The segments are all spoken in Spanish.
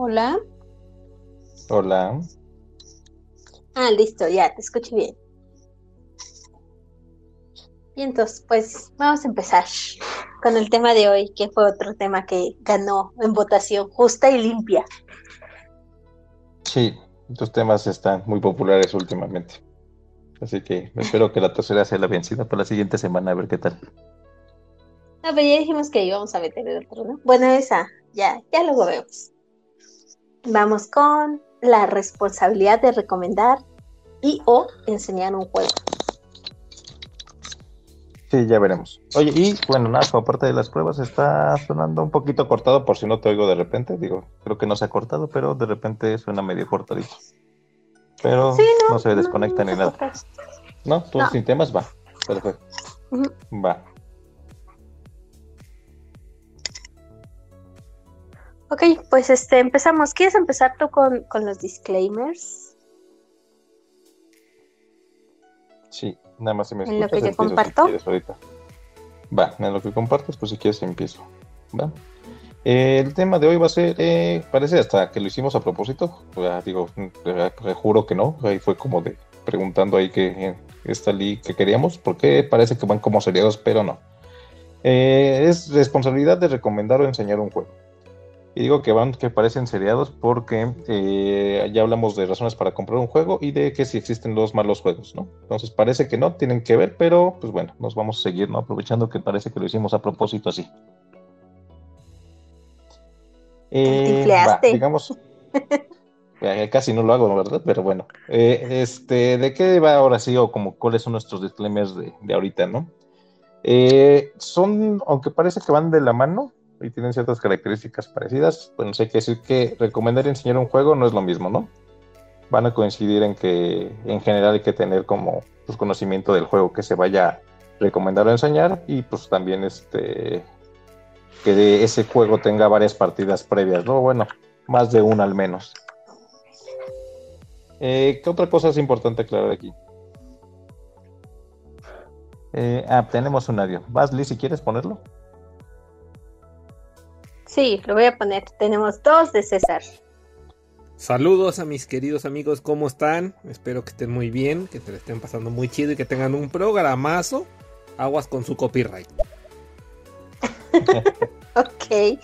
Hola. Hola. Ah, listo, ya, te escucho bien. Y entonces, pues vamos a empezar con el tema de hoy, que fue otro tema que ganó en votación justa y limpia. Sí, estos temas están muy populares últimamente. Así que espero que la tercera sea la vencida para la siguiente semana, a ver qué tal. No, pero ya dijimos que íbamos a meter el otro, ¿no? Bueno, esa, ya, ya luego vemos. Vamos con la responsabilidad de recomendar y o enseñar un juego. Sí, ya veremos. Oye, y bueno, nada, como parte de las pruebas está sonando un poquito cortado por si no te oigo de repente. Digo, creo que no se ha cortado, pero de repente suena medio cortadito. Pero no, se desconecta ni nada. ¿No? ¿Tú sin temas? Va. Perfecto. Va. Ok, pues este, empezamos. ¿Quieres empezar tú con, con los disclaimers? Sí, nada más se me En lo que yo comparto. Va, en lo que compartes, pues si quieres empiezo. Va. Eh, el tema de hoy va a ser, eh, parece hasta que lo hicimos a propósito, pues, digo, eh, juro que no, ahí fue como de preguntando ahí que esta li que queríamos, porque parece que van como seriados, pero no. es responsabilidad de recomendar o enseñar un juego. Y digo que van, que parecen seriados porque eh, ya hablamos de razones para comprar un juego y de que si existen los malos juegos, ¿no? Entonces parece que no, tienen que ver, pero pues bueno, nos vamos a seguir, ¿no? Aprovechando que parece que lo hicimos a propósito así. Eh, digamos, eh, casi no lo hago, ¿verdad? Pero bueno, eh, este, ¿de qué va ahora sí o como cuáles son nuestros disclaimers de, de ahorita, ¿no? son, aunque parece que van de la mano, y tienen ciertas características parecidas, bueno, sé que decir que recomendar y enseñar un juego no es lo mismo, ¿no? Van a coincidir en que en general hay que tener como pues, conocimiento del juego que se vaya a recomendar o enseñar y pues también este que ese juego tenga varias partidas previas, ¿no? Bueno, más de una al menos. Eh, ¿Qué otra cosa es importante aclarar aquí? Eh, ah, tenemos un audio. ¿Vas, Liz, si quieres ponerlo? Sí, lo voy a poner. Tenemos dos de César. Saludos a mis queridos amigos, ¿cómo están? Espero que estén muy bien, que te estén pasando muy chido y que tengan un programazo. Aguas con su copyright. ok.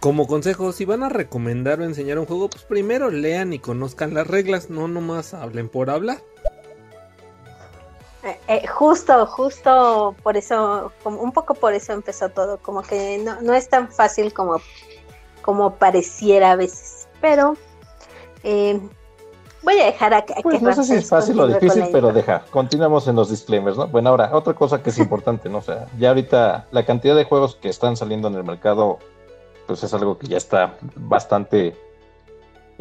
Como consejo, si van a recomendar o enseñar un juego, pues primero lean y conozcan las reglas, no nomás hablen por hablar. Eh, eh, justo, justo por eso, como, un poco por eso empezó todo, como que no, no es tan fácil como, como pareciera a veces, pero eh, voy a dejar a, que... Pues no sé si es fácil o difícil, pero deja, continuamos en los disclaimers, ¿no? Bueno, ahora, otra cosa que es importante, ¿no? O sea, ya ahorita la cantidad de juegos que están saliendo en el mercado, pues es algo que ya está bastante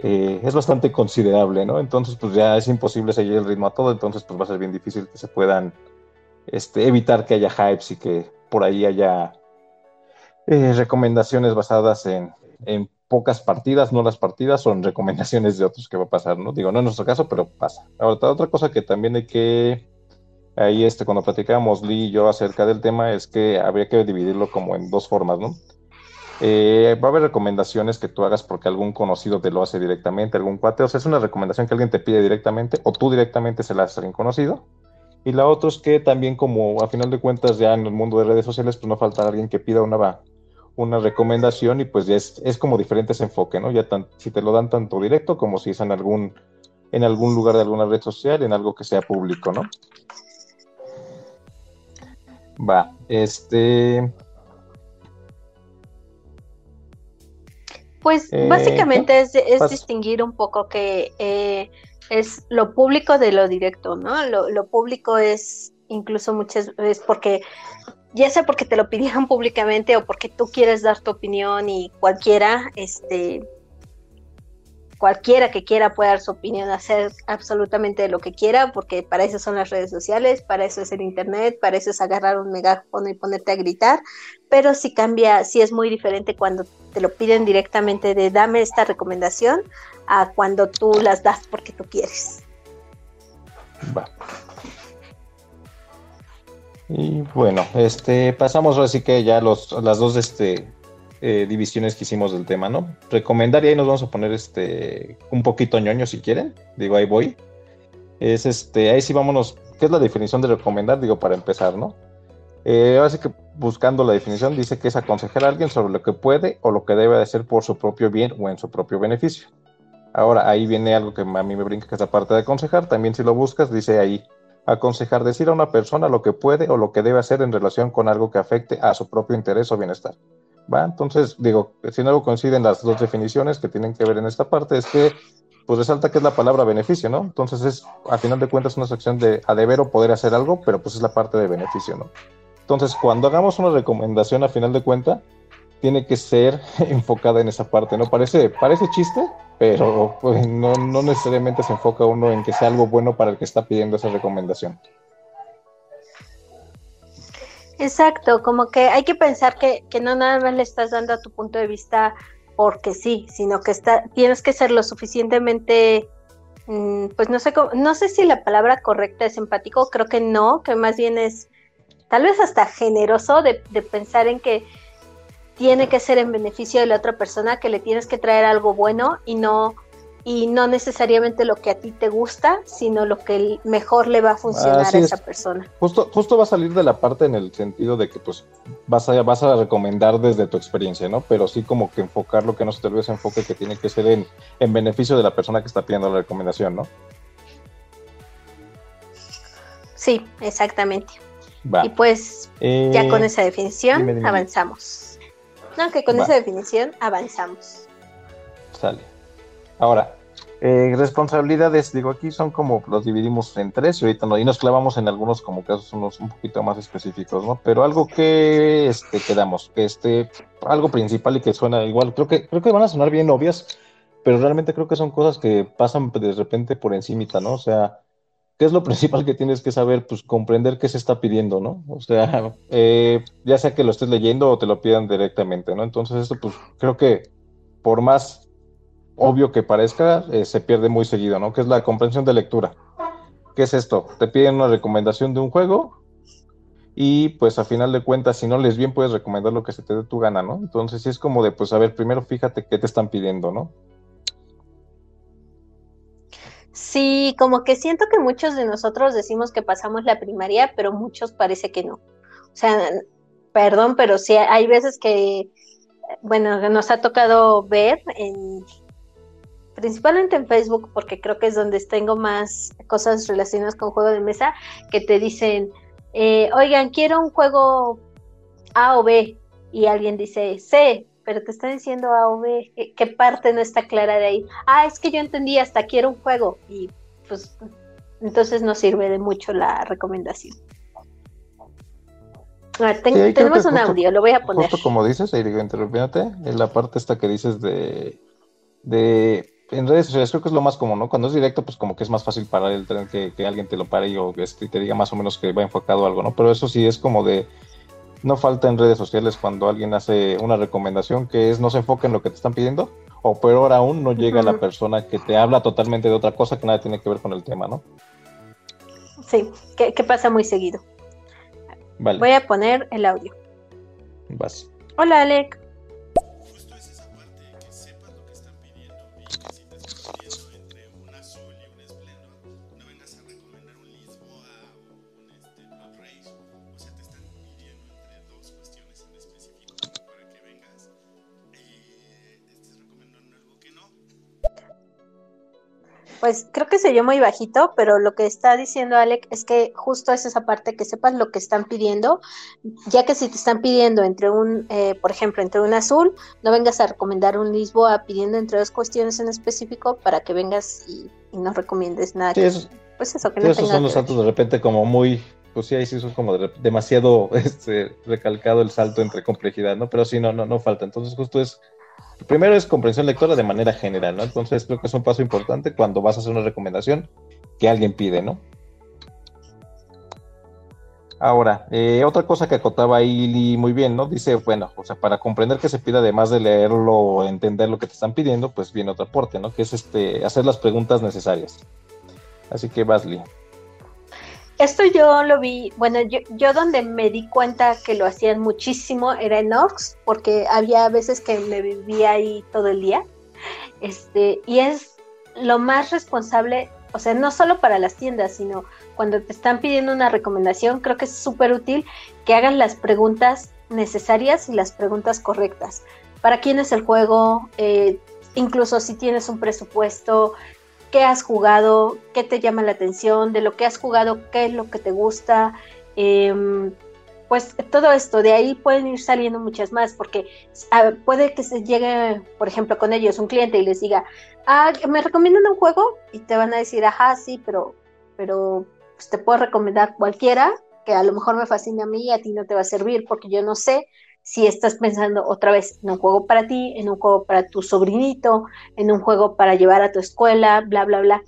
eh, es bastante considerable, ¿no? Entonces, pues ya es imposible seguir el ritmo a todo, entonces pues va a ser bien difícil que se puedan este, evitar que haya hypes y que por ahí haya eh, recomendaciones basadas en, pocas partidas, no las partidas, son recomendaciones de otros que va a pasar, ¿no? Digo, no en nuestro caso, pero pasa. Ahora, otra cosa que también hay que, ahí este, cuando platicábamos Lee y yo acerca del tema, es que habría que dividirlo como en dos formas, ¿no? Eh, va a haber recomendaciones que tú hagas porque algún conocido te lo hace directamente, algún cuate. O sea, es una recomendación que alguien te pide directamente o tú directamente se la haces a conocido. Y la otra es que también como a final de cuentas ya en el mundo de redes sociales pues no falta alguien que pida una, una recomendación y pues ya es, es como diferente ese enfoque, ¿no? Ya si te lo dan tanto directo como si es en algún, en algún lugar de alguna red social, en algo que sea público, ¿no? Va, este... Pues eh, básicamente es, distinguir un poco que eh, es lo público de lo directo, ¿no? Lo, público es incluso muchas veces porque, ya sea porque te lo pidieron públicamente o porque tú quieres dar tu opinión y cualquiera, este, cualquiera que quiera puede dar su opinión, hacer absolutamente lo que quiera, porque para eso son las redes sociales, para eso es el internet, para eso es agarrar un megáfono y ponerte a gritar, pero si cambia, si es muy diferente cuando te lo piden directamente de dame esta recomendación a cuando tú las das porque tú quieres. Y bueno, este pasamos así que ya los las dos este eh, divisiones que hicimos del tema, ¿no? Recomendar, y nos vamos a poner este un poquito ñoño si quieren, digo, ahí voy. Es este, ahí sí vámonos, ¿qué es la definición de recomendar? Digo, para empezar, ¿no? Eh, ahora que buscando la definición dice que es aconsejar a alguien sobre lo que puede o lo que debe hacer por su propio bien o en su propio beneficio. Ahora, ahí viene algo que a mí me brinca, que es la parte de aconsejar. También si lo buscas, dice ahí, aconsejar, decir a una persona lo que puede o lo que debe hacer en relación con algo que afecte a su propio interés o bienestar. ¿Va? Entonces, digo, si no coinciden las dos definiciones que tienen que ver en esta parte, es que pues resalta que es la palabra beneficio, ¿no? Entonces es, a final de cuentas, una sección de a deber o poder hacer algo, pero pues es la parte de beneficio, ¿no? Entonces, cuando hagamos una recomendación a final de cuenta, tiene que ser enfocada en esa parte, ¿no? Parece, parece chiste, pero pues, no, no necesariamente se enfoca uno en que sea algo bueno para el que está pidiendo esa recomendación. Exacto, como que hay que pensar que, que, no nada más le estás dando a tu punto de vista porque sí, sino que está, tienes que ser lo suficientemente, mm, pues no sé, no sé si la palabra correcta es empático, creo que no, que más bien es tal vez hasta generoso de, de pensar en que tiene que ser en beneficio de la otra persona, que le tienes que traer algo bueno y no y no necesariamente lo que a ti te gusta, sino lo que mejor le va a funcionar a esa persona. Justo, justo va a salir de la parte en el sentido de que pues vas a, vas a recomendar desde tu experiencia, ¿no? Pero sí como que enfocar lo que no se te olvide ese enfoque que tiene que ser en, en beneficio de la persona que está pidiendo la recomendación, ¿no? Sí, exactamente. Y pues ya con eh, esa definición avanzamos. No, que con esa definición avanzamos. Sale. Ahora, eh, responsabilidades, digo, aquí son como los dividimos en tres y ahorita no, y nos clavamos en algunos como casos unos un poquito más específicos, ¿no? Pero algo que este, quedamos, que este, algo principal y que suena igual, creo que, creo que van a sonar bien obvias, pero realmente creo que son cosas que pasan de repente por encimita, ¿no? O sea, ¿qué es lo principal que tienes que saber? Pues comprender qué se está pidiendo, ¿no? O sea, eh, ya sea que lo estés leyendo o te lo pidan directamente, ¿no? Entonces esto pues creo que por más obvio que parezca, eh, se pierde muy seguido, ¿no? Que es la comprensión de lectura. ¿Qué es esto? Te piden una recomendación de un juego y pues a final de cuentas, si no les bien, puedes recomendar lo que se te dé tu gana, ¿no? Entonces sí es como de, pues a ver, primero fíjate qué te están pidiendo, ¿no? Sí, como que siento que muchos de nosotros decimos que pasamos la primaria, pero muchos parece que no. O sea, perdón, pero sí hay veces que, bueno, nos ha tocado ver en principalmente en Facebook, porque creo que es donde tengo más cosas relacionadas con juego de mesa, que te dicen, eh, oigan, quiero un juego A o B, y alguien dice C, pero te está diciendo A o B, ¿qué, parte no está clara de ahí? Ah, es que yo entendí, hasta quiero un juego, y pues entonces no sirve de mucho la recomendación. tenemos un audio, lo voy a poner. Justo como dices, ahí digo, interrumpiéndote, en la parte esta que dices de, de en redes sociales creo que es lo más común, ¿no? Cuando es directo, pues como que es más fácil parar el tren que, alguien te lo pare y, o este, te diga más o menos que va enfocado algo, ¿no? Pero eso sí es como de, no falta en redes sociales cuando alguien hace una recomendación que es no se enfoque en lo que te están pidiendo, o peor aún, no llega la persona que te habla totalmente de otra cosa que nada tiene que ver con el tema, ¿no? Sí, que, pasa muy seguido. Vale. Voy a poner el audio. Vas. Hola, Alec. Pues creo que se oyó muy bajito, pero lo que está diciendo Alec es que justo es esa parte que sepas lo que están pidiendo, ya que si te están pidiendo entre un, eh, por ejemplo, entre un azul, no vengas a recomendar un Lisboa pidiendo entre dos cuestiones en específico para que vengas y, no recomiendes nada. pues eso, que no esos son los saltos de repente como muy, pues sí, ahí sí son como demasiado este, recalcado el salto entre complejidad, ¿no? Pero sí, no, no, no falta. Entonces justo es primero es comprensión lectora de manera general, ¿no? Entonces creo que es un paso importante cuando vas a hacer una recomendación que alguien pide, ¿no? Ahora, eh, otra cosa que acotaba ahí muy bien, ¿no? Dice, bueno, o sea, para comprender que se pide, además de leerlo o entender lo que te están pidiendo, pues viene otro aporte, ¿no? Que es este, hacer las preguntas necesarias. Así que, Basley. Esto yo lo vi, bueno, yo, yo donde me di cuenta que lo hacían muchísimo era en Orcs, porque había veces que me vivía ahí todo el día. Este, y es lo más responsable, o sea, no solo para las tiendas, sino cuando te están pidiendo una recomendación, creo que es súper útil que hagas las preguntas necesarias y las preguntas correctas. ¿Para quién es el juego? Eh, incluso si tienes un presupuesto, qué has jugado, qué te llama la atención, de lo que has jugado, qué es lo que te gusta. Em, pues todo esto, de ahí pueden ir saliendo muchas más, porque puede que se llegue, por ejemplo, con ellos un cliente y les diga, ah, ¿me recomiendan un juego? Y te van a decir, ajá, sí, pero, pero pues, te puedo recomendar cualquiera, que a lo mejor me fascina a mí y a ti no te va a servir, porque yo no sé si estás pensando otra vez en un juego para ti, en un juego para tu sobrinito, en un juego para llevar a tu escuela, bla, bla, bla.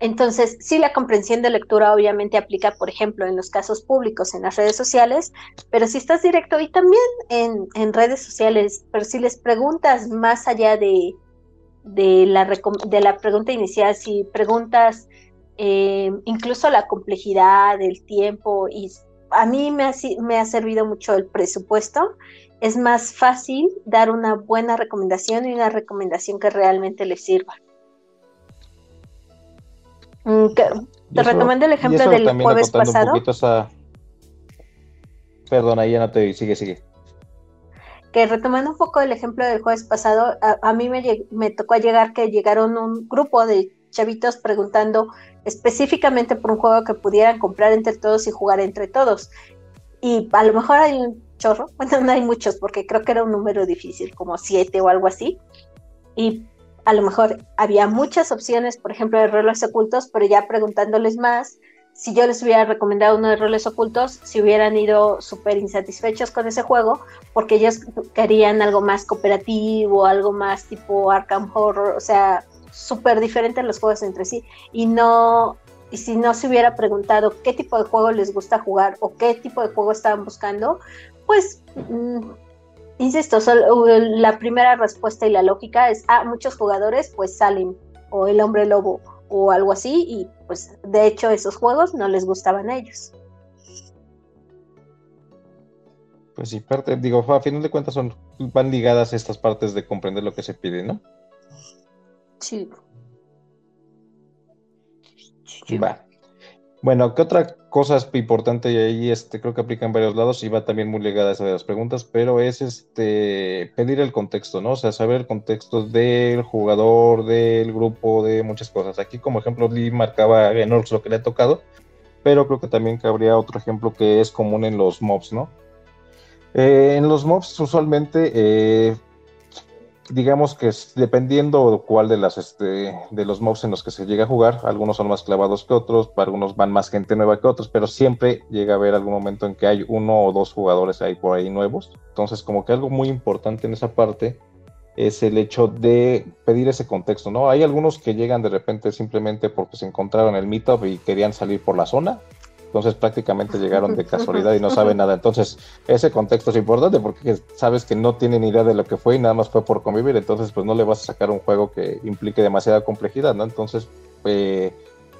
Entonces, sí, la comprensión de lectura obviamente aplica, por ejemplo, en los casos públicos, en las redes sociales, pero si estás directo y también en, redes sociales, pero si les preguntas más allá de, de, la, de la pregunta inicial, si preguntas eh, incluso la complejidad, el tiempo y a mí me ha, me ha servido mucho el presupuesto. Es más fácil dar una buena recomendación y una recomendación que realmente le sirva. Mm, te recomiendo el ejemplo del jueves pasado. Perdón, ahí ya no te sigue, sigue. Que retomando un poco el ejemplo del jueves pasado, a, mí me, me tocó llegar que llegaron un grupo de chavitos preguntando específicamente por un juego que pudieran comprar entre todos y jugar entre todos. Y a lo mejor hay un chorro, bueno, no hay muchos porque creo que era un número difícil, como siete o algo así. Y a lo mejor había muchas opciones, por ejemplo, de roles ocultos, pero ya preguntándoles más, si yo les hubiera recomendado uno de roles ocultos, si hubieran ido súper insatisfechos con ese juego, porque ellos querían algo más cooperativo, algo más tipo Arkham Horror, o sea, súper diferentes los juegos entre sí y no y si no se hubiera preguntado qué tipo de juego les gusta jugar o qué tipo de juego estaban buscando, pues mm, insisto, la primera respuesta y la lógica es, ah, muchos jugadores pues salen o el hombre lobo o algo así y pues de hecho esos juegos no les gustaban a ellos. Pues sí, parte, digo, a final de cuentas son, van ligadas estas partes de comprender lo que se pide, ¿no? Sí. Va. Bueno, ¿qué otra cosa es importante? Y ahí este, creo que aplica en varios lados y va también muy ligada a esa de las preguntas, pero es este pedir el contexto, ¿no? O sea, saber el contexto del jugador, del grupo, de muchas cosas. Aquí, como ejemplo, Lee marcaba en Orcs lo que le ha tocado, pero creo que también cabría otro ejemplo que es común en los mobs, ¿no? Eh, en los mobs, usualmente eh, digamos que dependiendo cuál de las este, de los mobs en los que se llega a jugar, algunos son más clavados que otros, para algunos van más gente nueva que otros, pero siempre llega a haber algún momento en que hay uno o dos jugadores ahí por ahí nuevos. Entonces, como que algo muy importante en esa parte es el hecho de pedir ese contexto, ¿no? Hay algunos que llegan de repente simplemente porque se encontraron en el meetup y querían salir por la zona, entonces prácticamente llegaron de casualidad y no saben nada. Entonces ese contexto es importante porque sabes que no tienen idea de lo que fue y nada más fue por convivir, entonces pues no le vas a sacar un juego que implique demasiada complejidad, ¿no? Entonces eh,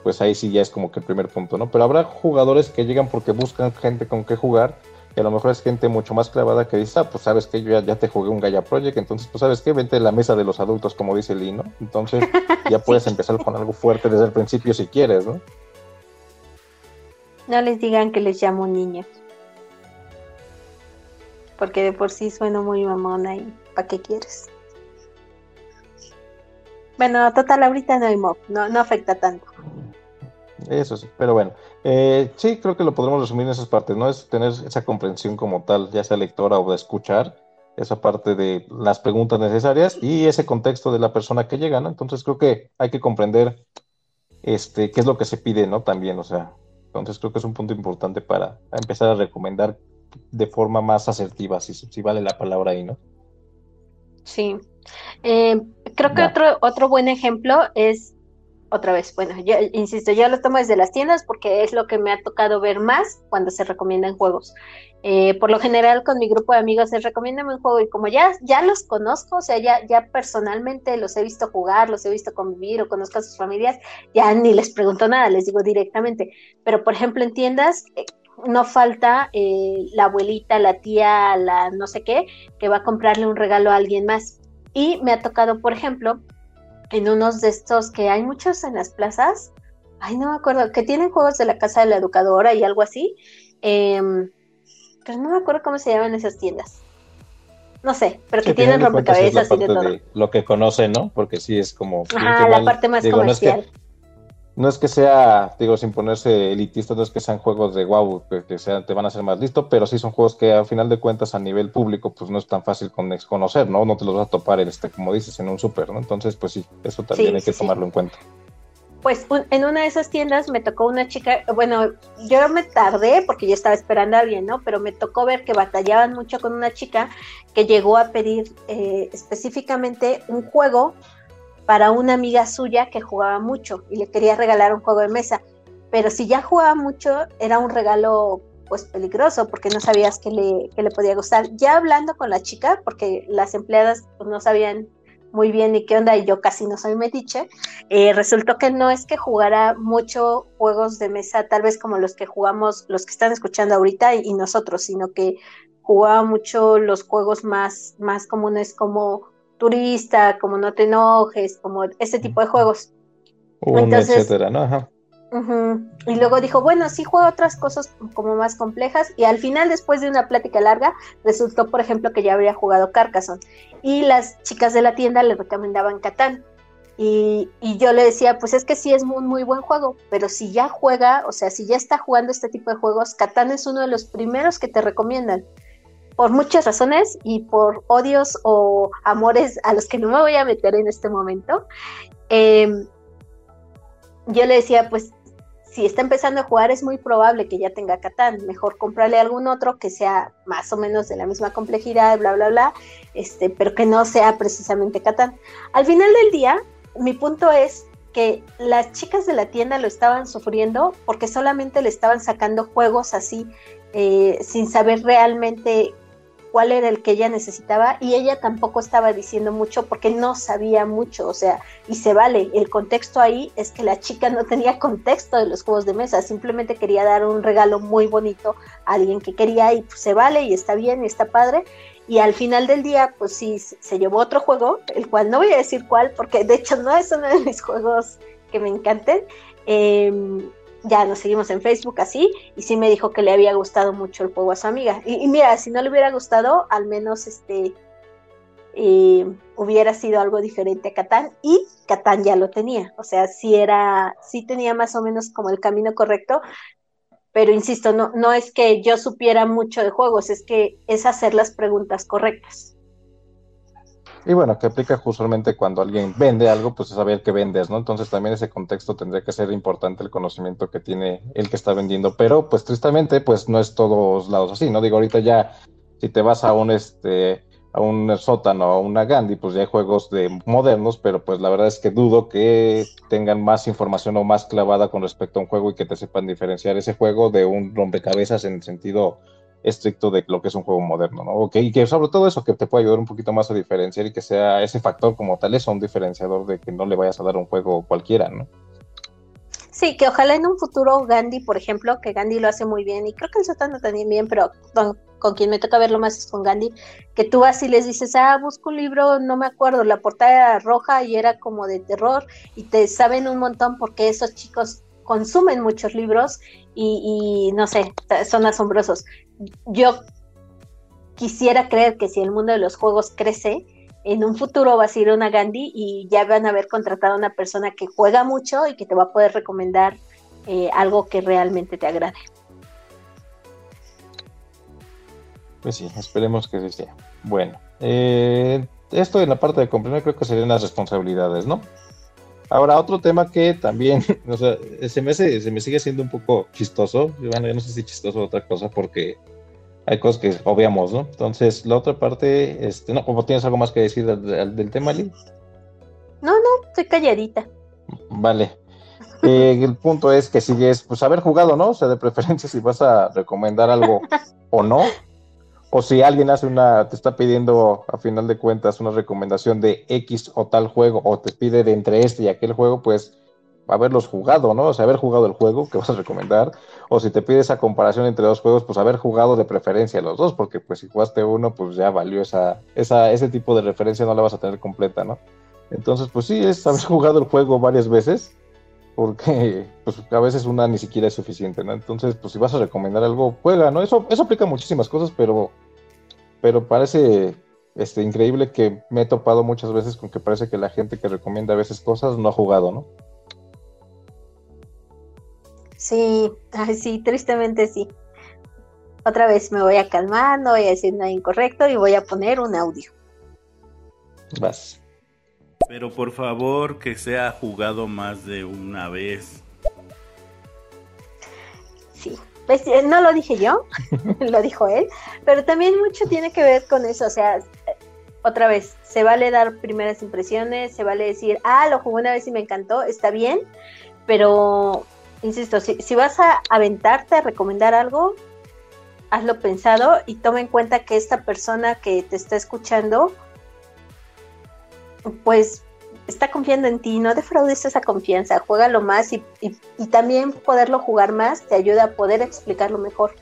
pues ahí sí ya es como que el primer punto, ¿no? Pero habrá jugadores que llegan porque buscan gente con que jugar y a lo mejor es gente mucho más clavada que dice, ah, pues sabes que yo ya, te jugué un Gaia Project, entonces pues sabes que vente a la mesa de los adultos como dice Lee, ¿no? Entonces ya puedes empezar con algo fuerte desde el principio si quieres, ¿no? No les digan que les llamo niños. Porque de por sí sueno muy mamona y ¿para qué quieres? Bueno, total, ahorita no hay mob, no, no afecta tanto. Eso sí, pero bueno, eh, sí, creo que lo podremos resumir en esas partes, ¿no? Es tener esa comprensión como tal, ya sea lectora o de escuchar, esa parte de las preguntas necesarias y ese contexto de la persona que llega, ¿no? Entonces creo que hay que comprender este, qué es lo que se pide, ¿no? También, o sea, entonces creo que es un punto importante para empezar a recomendar de forma más asertiva, si, si vale la palabra ahí, ¿no? Sí. Eh, creo que otro, otro buen ejemplo es otra vez, bueno, yo insisto, yo lo tomo desde las tiendas porque es lo que me ha tocado ver más cuando se recomiendan juegos. Eh, por lo general con mi grupo de amigos se recomienda un juego y como ya, ya los conozco, o sea, ya, ya personalmente los he visto jugar, los he visto convivir o conozco a sus familias, ya ni les pregunto nada, les digo directamente. Pero por ejemplo en tiendas eh, no falta eh, la abuelita, la tía, la no sé qué, que va a comprarle un regalo a alguien más. Y me ha tocado, por ejemplo, en unos de estos que hay muchos en las plazas, ay, no me acuerdo, que tienen juegos de la casa de la educadora y algo así, em, pero no me acuerdo cómo se llaman esas tiendas. No sé, pero que tienen rompecabezas y de todo. lo que conocen, ¿no? Porque sí es como. Ajá, la parte más comercial no es que sea, digo, sin ponerse elitista, no es que sean juegos de wow, que, sean, te van a hacer más listo, pero sí son juegos que a final de cuentas a nivel público pues no es tan fácil conocer, ¿no? No te los vas a topar, este, como dices, en un súper, ¿no? Entonces, pues sí, eso también hay que tomarlo en cuenta. Pues en una de esas tiendas me tocó una chica, bueno, yo me tardé porque yo estaba esperando a alguien, ¿no? Pero me tocó ver que batallaban mucho con una chica que llegó a pedir eh, específicamente un juego para una amiga suya que jugaba mucho y le quería regalar un juego de mesa. Pero si ya jugaba mucho, era un regalo pues peligroso porque no sabías que le, le podía gustar. Ya hablando con la chica, porque las empleadas pues, no sabían muy bien ni qué onda y yo casi no soy metiche, eh, resultó que no es que jugara mucho juegos de mesa, tal vez como los que jugamos, los que están escuchando ahorita y, nosotros, sino que jugaba mucho los juegos más, más comunes como turista, como no te enojes, como este tipo de juegos. etcétera, ¿no? Y luego dijo, bueno, sí juego otras cosas como más complejas. Y al final, después de una plática larga, resultó, por ejemplo, que ya habría jugado Carcassonne. Y las chicas de la tienda le recomendaban Catán. Y, y, yo le decía, pues es que sí es un muy buen juego, pero si ya juega, o sea, si ya está jugando este tipo de juegos, Catán es uno de los primeros que te recomiendan por muchas razones y por odios o amores a los que no me voy a meter en este momento, em, yo le decía, pues si está empezando a jugar es muy probable que ya tenga Catán, mejor comprarle algún otro que sea más o menos de la misma complejidad, bla, bla, bla, este, pero que no sea precisamente Catán. Al final del día, mi punto es que las chicas de la tienda lo estaban sufriendo porque solamente le estaban sacando juegos así eh, sin saber realmente cuál era el que ella necesitaba y ella tampoco estaba diciendo mucho porque no sabía mucho, o sea, y se vale, el contexto ahí es que la chica no tenía contexto de los juegos de mesa, simplemente quería dar un regalo muy bonito a alguien que quería y pues, se vale y está bien y está padre. Y al final del día, pues sí, se llevó otro juego, el cual no voy a decir cuál, porque de hecho no es uno de mis juegos que me encanten. Eh, ya nos seguimos en Facebook así, y sí me dijo que le había gustado mucho el juego a su amiga. Y, mira, si no le hubiera gustado, al menos este eh, hubiera sido algo diferente a Catán, y Catán ya lo tenía. O sea, sí era, sí tenía más o menos como el camino correcto, pero insisto, no, no es que yo supiera mucho de juegos, es que es hacer las preguntas correctas. Y bueno, que aplica usualmente cuando alguien vende algo, pues es saber qué vendes, ¿no? Entonces también ese contexto tendría que ser importante el conocimiento que tiene el que está vendiendo, pero pues tristemente pues no es todos lados así, ¿no? Digo, ahorita ya si te vas a un este a un sótano a una Gandhi, pues ya hay juegos de modernos, pero pues la verdad es que dudo que tengan más información o más clavada con respecto a un juego y que te sepan diferenciar ese juego de un rompecabezas en el sentido estricto de lo que es un juego moderno, ¿no? Okay, y que sobre todo eso, que te puede ayudar un poquito más a diferenciar y que sea ese factor como tal, es un diferenciador de que no le vayas a dar un juego cualquiera, ¿no? Sí, que ojalá en un futuro Gandhi, por ejemplo, que Gandhi lo hace muy bien, y creo que el Sotano también bien, pero con, quien me toca verlo más es con Gandhi, que tú vas y les dices, ah, busco un libro, no me acuerdo, la portada era roja y era como de terror, y te saben un montón porque esos chicos consumen muchos libros y, no sé, son asombrosos. Yo quisiera creer que si el mundo de los juegos crece, en un futuro vas a ir a una Gandhi y ya van a haber contratado a una persona que juega mucho y que te va a poder recomendar eh, algo que realmente te agrade. Pues sí, esperemos que así sea. Bueno, eh, esto en la parte de comprender creo que serían las responsabilidades, ¿no? Ahora, otro tema que también, o sea, se me, se me sigue siendo un poco chistoso. Bueno, yo no sé si chistoso o otra cosa, porque hay cosas que obviamos, ¿no? Entonces, la otra parte, este, no, como tienes algo más que decir del, del tema, Lee? No, no, estoy calladita. Vale. Eh, el punto es que sigues, pues haber jugado, ¿no? O sea, de preferencia si vas a recomendar algo o no. O si alguien hace una, te está pidiendo a final de cuentas una recomendación de X o tal juego, o te pide de entre este y aquel juego, pues haberlos jugado, ¿no? O sea, haber jugado el juego que vas a recomendar, o si te pide esa comparación entre dos juegos, pues haber jugado de preferencia los dos, porque pues si jugaste uno, pues ya valió esa, esa, ese tipo de referencia, no la vas a tener completa, ¿no? Entonces, pues sí, es haber jugado el juego varias veces, porque pues a veces una ni siquiera es suficiente, ¿no? Entonces, pues si vas a recomendar algo, juega, ¿no? Eso, eso aplica muchísimas cosas, pero, pero parece este, increíble que me he topado muchas veces con que parece que la gente que recomienda a veces cosas no ha jugado, ¿no? Sí, sí, tristemente sí. Otra vez me voy a calmar, no voy a decir nada incorrecto y voy a poner un audio. Vas. Pero por favor que sea jugado más de una vez. Sí, pues, eh, no lo dije yo, lo dijo él, pero también mucho tiene que ver con eso, o sea, otra vez, se vale dar primeras impresiones, se vale decir, ah, lo jugué una vez y me encantó, está bien, pero insisto, si, si vas a aventarte a recomendar algo, hazlo pensado y toma en cuenta que esta persona que te está escuchando, pues está confiando en ti, no defraudes esa confianza, juégalo más y, y, también poderlo jugar más te ayuda a poder explicarlo mejor.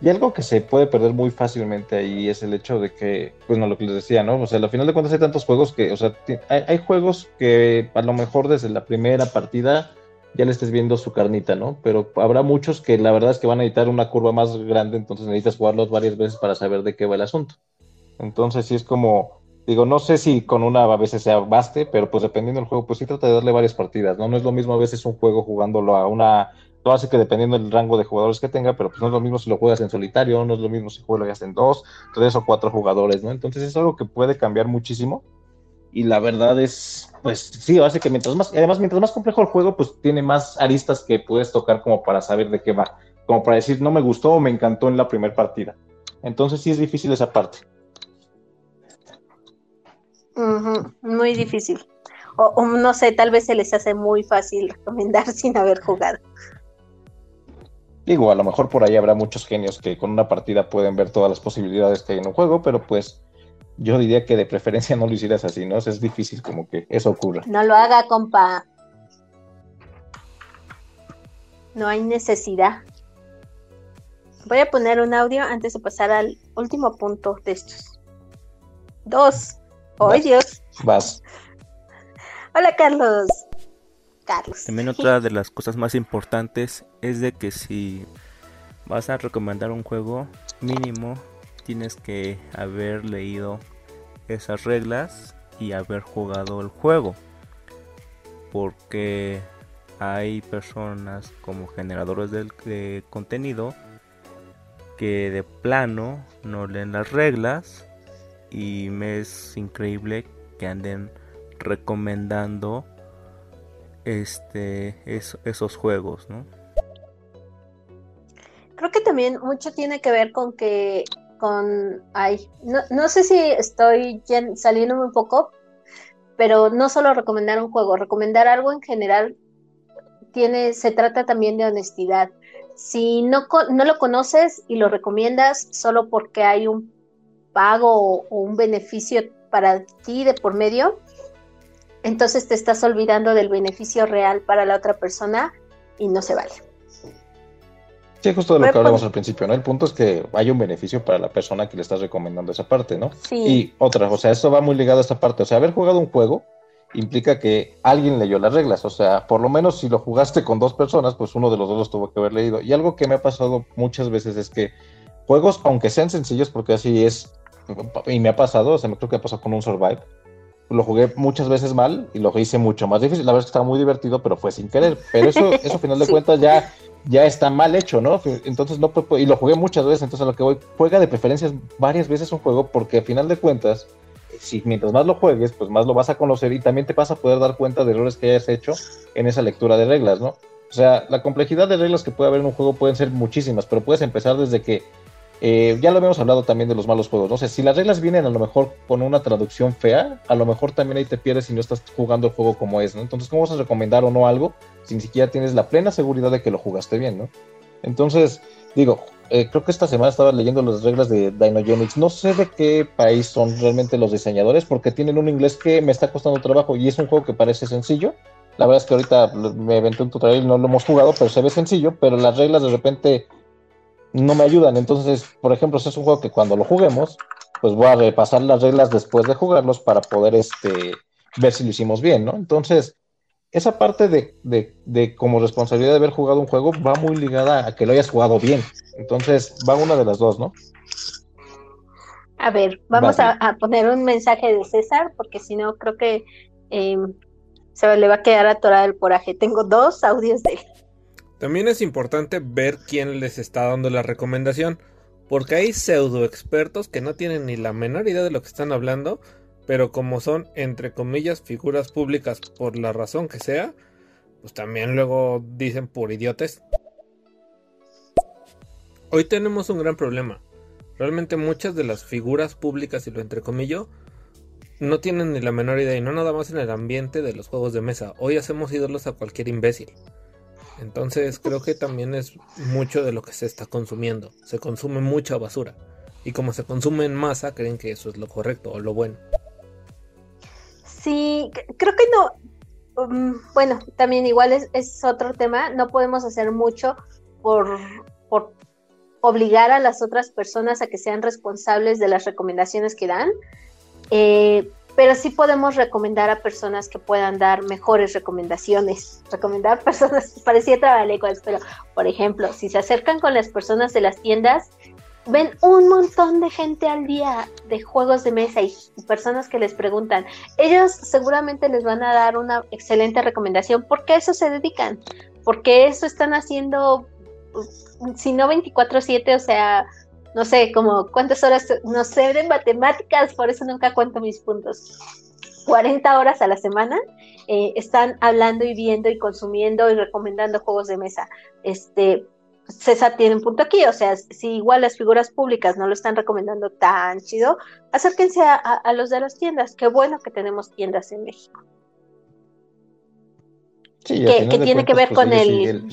Y algo que se puede perder muy fácilmente ahí es el hecho de que, pues no, lo que les decía, ¿no? O sea, al final de cuentas hay tantos juegos que, o sea, hay, juegos que a lo mejor desde la primera partida ya le estés viendo su carnita, ¿no? Pero habrá muchos que la verdad es que van a necesitar una curva más grande, entonces necesitas jugarlos varias veces para saber de qué va el asunto. Entonces sí es como, digo, no sé si con una a veces sea baste, pero pues dependiendo del juego, pues sí trata de darle varias partidas, ¿no? No es lo mismo a veces un juego jugándolo a una, lo hace que dependiendo del rango de jugadores que tenga, pero pues no es lo mismo si lo juegas en solitario, no es lo mismo si juegas en dos, tres o cuatro jugadores, ¿no? Entonces es algo que puede cambiar muchísimo y la verdad es, pues sí, hace que mientras más, además mientras más complejo el juego, pues tiene más aristas que puedes tocar como para saber de qué va, como para decir no me gustó o me encantó en la primera partida. Entonces sí es difícil esa parte. Muy difícil. O, no sé, tal vez se les hace muy fácil recomendar sin haber jugado. Digo, a lo mejor por ahí habrá muchos genios que con una partida pueden ver todas las posibilidades que hay en un juego, pero pues yo diría que de preferencia no lo hicieras así, ¿no? es difícil como que eso ocurra. No lo haga, compa. No hay necesidad. Voy a poner un audio antes de pasar al último punto de estos. Dos. ¡Oh, Dios! Vas. Hola, Carlos. Carlos. También otra de las cosas más importantes es de que si vas a recomendar un juego mínimo tienes que haber leído esas reglas y haber jugado el juego. Porque hay personas como generadores de, contenido que de plano no leen las reglas y me es increíble que anden recomendando este esos juegos, ¿no? Creo que también mucho tiene que ver con que con, ay, no, no sé si estoy saliéndome un poco, pero no solo recomendar un juego, recomendar algo en general tiene, se trata también de honestidad. Si no, no lo conoces y lo recomiendas solo porque hay un pago o un beneficio para ti de por medio, entonces te estás olvidando del beneficio real para la otra persona y no se vale. Sí, justo de lo que hablamos al principio, ¿no? El punto es que hay un beneficio para la persona que le estás recomendando esa parte, ¿no? Sí. Y otra, o sea, esto va muy ligado a esta parte. O sea, haber jugado un juego implica que alguien leyó las reglas. O sea, por lo menos si lo jugaste con dos personas, pues uno de los dos los tuvo que haber leído. Y algo que me ha pasado muchas veces es que juegos, aunque sean sencillos, porque así es, y me ha pasado, o sea, me creo que ha pasado con un Survive, lo jugué muchas veces mal y lo hice mucho más difícil. La verdad es que estaba muy divertido, pero fue sin querer. Pero eso, eso a final de cuentas ya ya está mal hecho, ¿no? Entonces no y lo jugué muchas veces, entonces a lo que voy, juega de preferencias varias veces un juego porque al final de cuentas, si mientras más lo juegues, pues más lo vas a conocer y también te vas a poder dar cuenta de errores que hayas hecho en esa lectura de reglas, ¿no? O sea, la complejidad de reglas que puede haber en un juego pueden ser muchísimas, pero puedes empezar desde que eh, ya lo habíamos hablado también de los malos juegos, no sé, si las reglas vienen a lo mejor con una traducción fea, a lo mejor también ahí te pierdes si no estás jugando el juego como es, ¿no? Entonces, ¿cómo vas a recomendar o no algo si ni siquiera tienes la plena seguridad de que lo jugaste bien, ¿no? Entonces, digo, eh, creo que esta semana estaba leyendo las reglas de Dynogenics, no sé de qué país son realmente los diseñadores, porque tienen un inglés que me está costando trabajo y es un juego que parece sencillo. La verdad es que ahorita me aventé un tutorial y no lo hemos jugado, pero se ve sencillo, pero las reglas de repente no me ayudan. Entonces, por ejemplo, es un juego que cuando lo juguemos, pues voy a repasar las reglas después de jugarlos para poder este, ver si lo hicimos bien, ¿no? Entonces, esa parte de, de, como responsabilidad de haber jugado un juego va muy ligada a que lo hayas jugado bien. Entonces, va una de las dos, ¿no? A ver, vamos a, poner un mensaje de César, porque si no, creo que em, se le va a quedar atorado el coraje. Tengo dos audios de él. También es importante ver quién les está dando la recomendación, porque hay pseudo expertos que no tienen ni la menor idea de lo que están hablando, pero como son, entre comillas, figuras públicas por la razón que sea, pues también luego dicen por idiotes. Hoy tenemos un gran problema. Realmente muchas de las figuras públicas, y lo entrecomillo, no tienen ni la menor idea y no nada más en el ambiente de los juegos de mesa. Hoy hacemos ídolos a cualquier imbécil. Entonces creo que también es mucho de lo que se está consumiendo. Se consume mucha basura. Y como se consume en masa, creen que eso es lo correcto o lo bueno. Sí, creo que no. Um, bueno, también igual es, otro tema. No podemos hacer mucho por, por obligar a las otras personas a que sean responsables de las recomendaciones que dan. Eh, pero sí podemos recomendar a personas que puedan dar mejores recomendaciones. Recomendar personas, parecía trabalenguas, pero por ejemplo, si se acercan con las personas de las tiendas, ven un montón de gente al día de juegos de mesa y personas que les preguntan. Ellos seguramente les van a dar una excelente recomendación porque a eso se dedican, porque eso están haciendo, si no 24/7, o sea, no sé, como cuántas horas, no sé de matemáticas, por eso nunca cuento mis puntos. 40 horas a la semana eh, están hablando y viendo y consumiendo y recomendando juegos de mesa. Este, César tiene un punto aquí, o sea, si igual las figuras públicas no lo están recomendando tan chido, acérquense a, los de las tiendas. Qué bueno que tenemos tiendas en México. Sí, que, tiene que ver pues, con el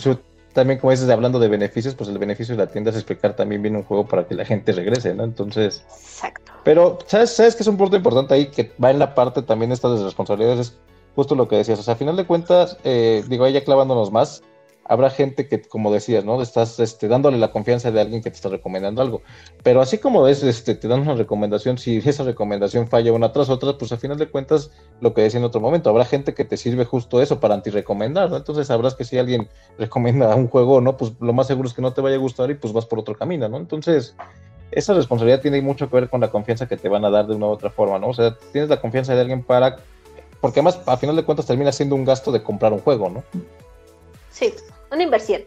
también como dices, hablando de beneficios, pues el beneficio de la tienda es explicar también bien un juego para que la gente regrese, ¿no? Entonces... Exacto. Pero, ¿sabes, ¿sabes que es un punto importante ahí que va en la parte también de estas responsabilidades? Es justo lo que decías. O sea, a final de cuentas, eh, digo, ahí ya clavándonos más, habrá gente que, como decías, ¿no? Estás este, dándole la confianza de alguien que te está recomendando algo. Pero así como es, este, te dan una recomendación, si esa recomendación falla una tras otra, pues a final de cuentas, lo que decía en otro momento, habrá gente que te sirve justo eso para anti-recomendar, ¿no? Entonces sabrás que si alguien recomienda un juego, ¿no? Pues lo más seguro es que no te vaya a gustar y pues vas por otro camino, ¿no? Entonces, esa responsabilidad tiene mucho que ver con la confianza que te van a dar de una u otra forma, ¿no? O sea, tienes la confianza de alguien para... Porque además, a final de cuentas, termina siendo un gasto de comprar un juego, ¿no? Sí, una inversión.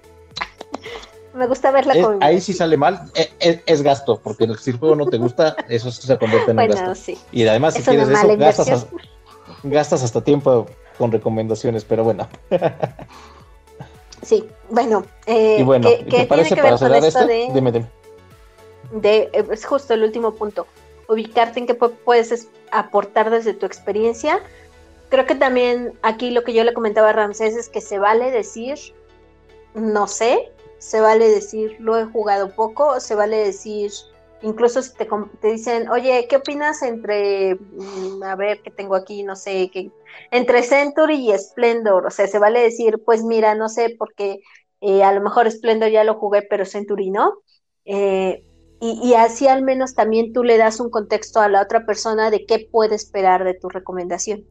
Me gusta verla con. Ahí sí sale mal, e, e, es, gasto, porque si el juego no te gusta, eso se convierte en un gasto. Y además, si quieres eso, gastas, gastas hasta tiempo con recomendaciones, pero bueno. sí, bueno. Eh, y bueno, ¿qué, parece para cerrar esto? De, dime, dime. De, eh, es justo el último punto. Ubicarte en qué puedes aportar desde tu experiencia. Creo que también aquí lo que yo le comentaba a Ramsés es que se vale decir no sé, se vale decir lo he jugado poco, se vale decir, incluso si te, te dicen, oye, ¿qué opinas entre, mm, a ver, que tengo aquí, no sé, entre Century y Splendor? O sea, se vale decir, pues mira, no sé, porque eh, a lo mejor Splendor ya lo jugué, pero Century no. Eh, y, y, así al menos también tú le das un contexto a la otra persona de qué puede esperar de tu recomendación.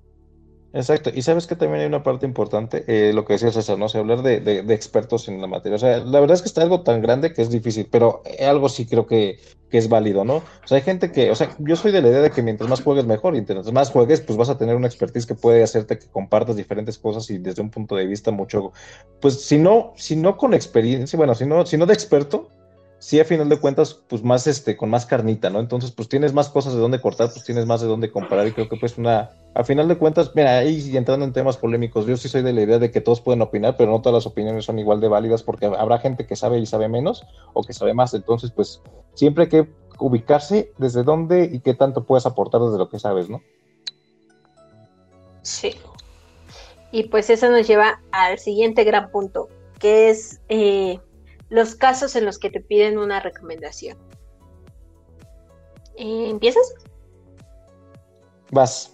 Exacto, y sabes que también hay una parte importante, eh, lo que decía César, ¿no? sé, hablar de, de, expertos en la materia. O sea, la verdad es que está algo tan grande que es difícil, pero eh, algo sí creo que, que, es válido, ¿no? O sea, hay gente que, o sea, yo soy de la idea de que mientras más juegues mejor, y mientras más juegues, pues vas a tener una expertise que puede hacerte que compartas diferentes cosas y desde un punto de vista mucho, pues si no, si no con experiencia, bueno, si no, si no de experto, sí a final de cuentas, pues más este, con más carnita, ¿no? Entonces, pues tienes más cosas de dónde cortar, pues tienes más de dónde comparar y creo que pues una, a final de cuentas, mira, ahí entrando en temas polémicos, yo sí soy de la idea de que todos pueden opinar, pero no todas las opiniones son igual de válidas porque habrá gente que sabe y sabe menos o que sabe más, entonces pues siempre hay que ubicarse desde dónde y qué tanto puedes aportar desde lo que sabes, ¿no? Sí. Y pues eso nos lleva al siguiente gran punto, que es eh, los casos en los que te piden una recomendación. Eh, ¿Empiezas? Vas.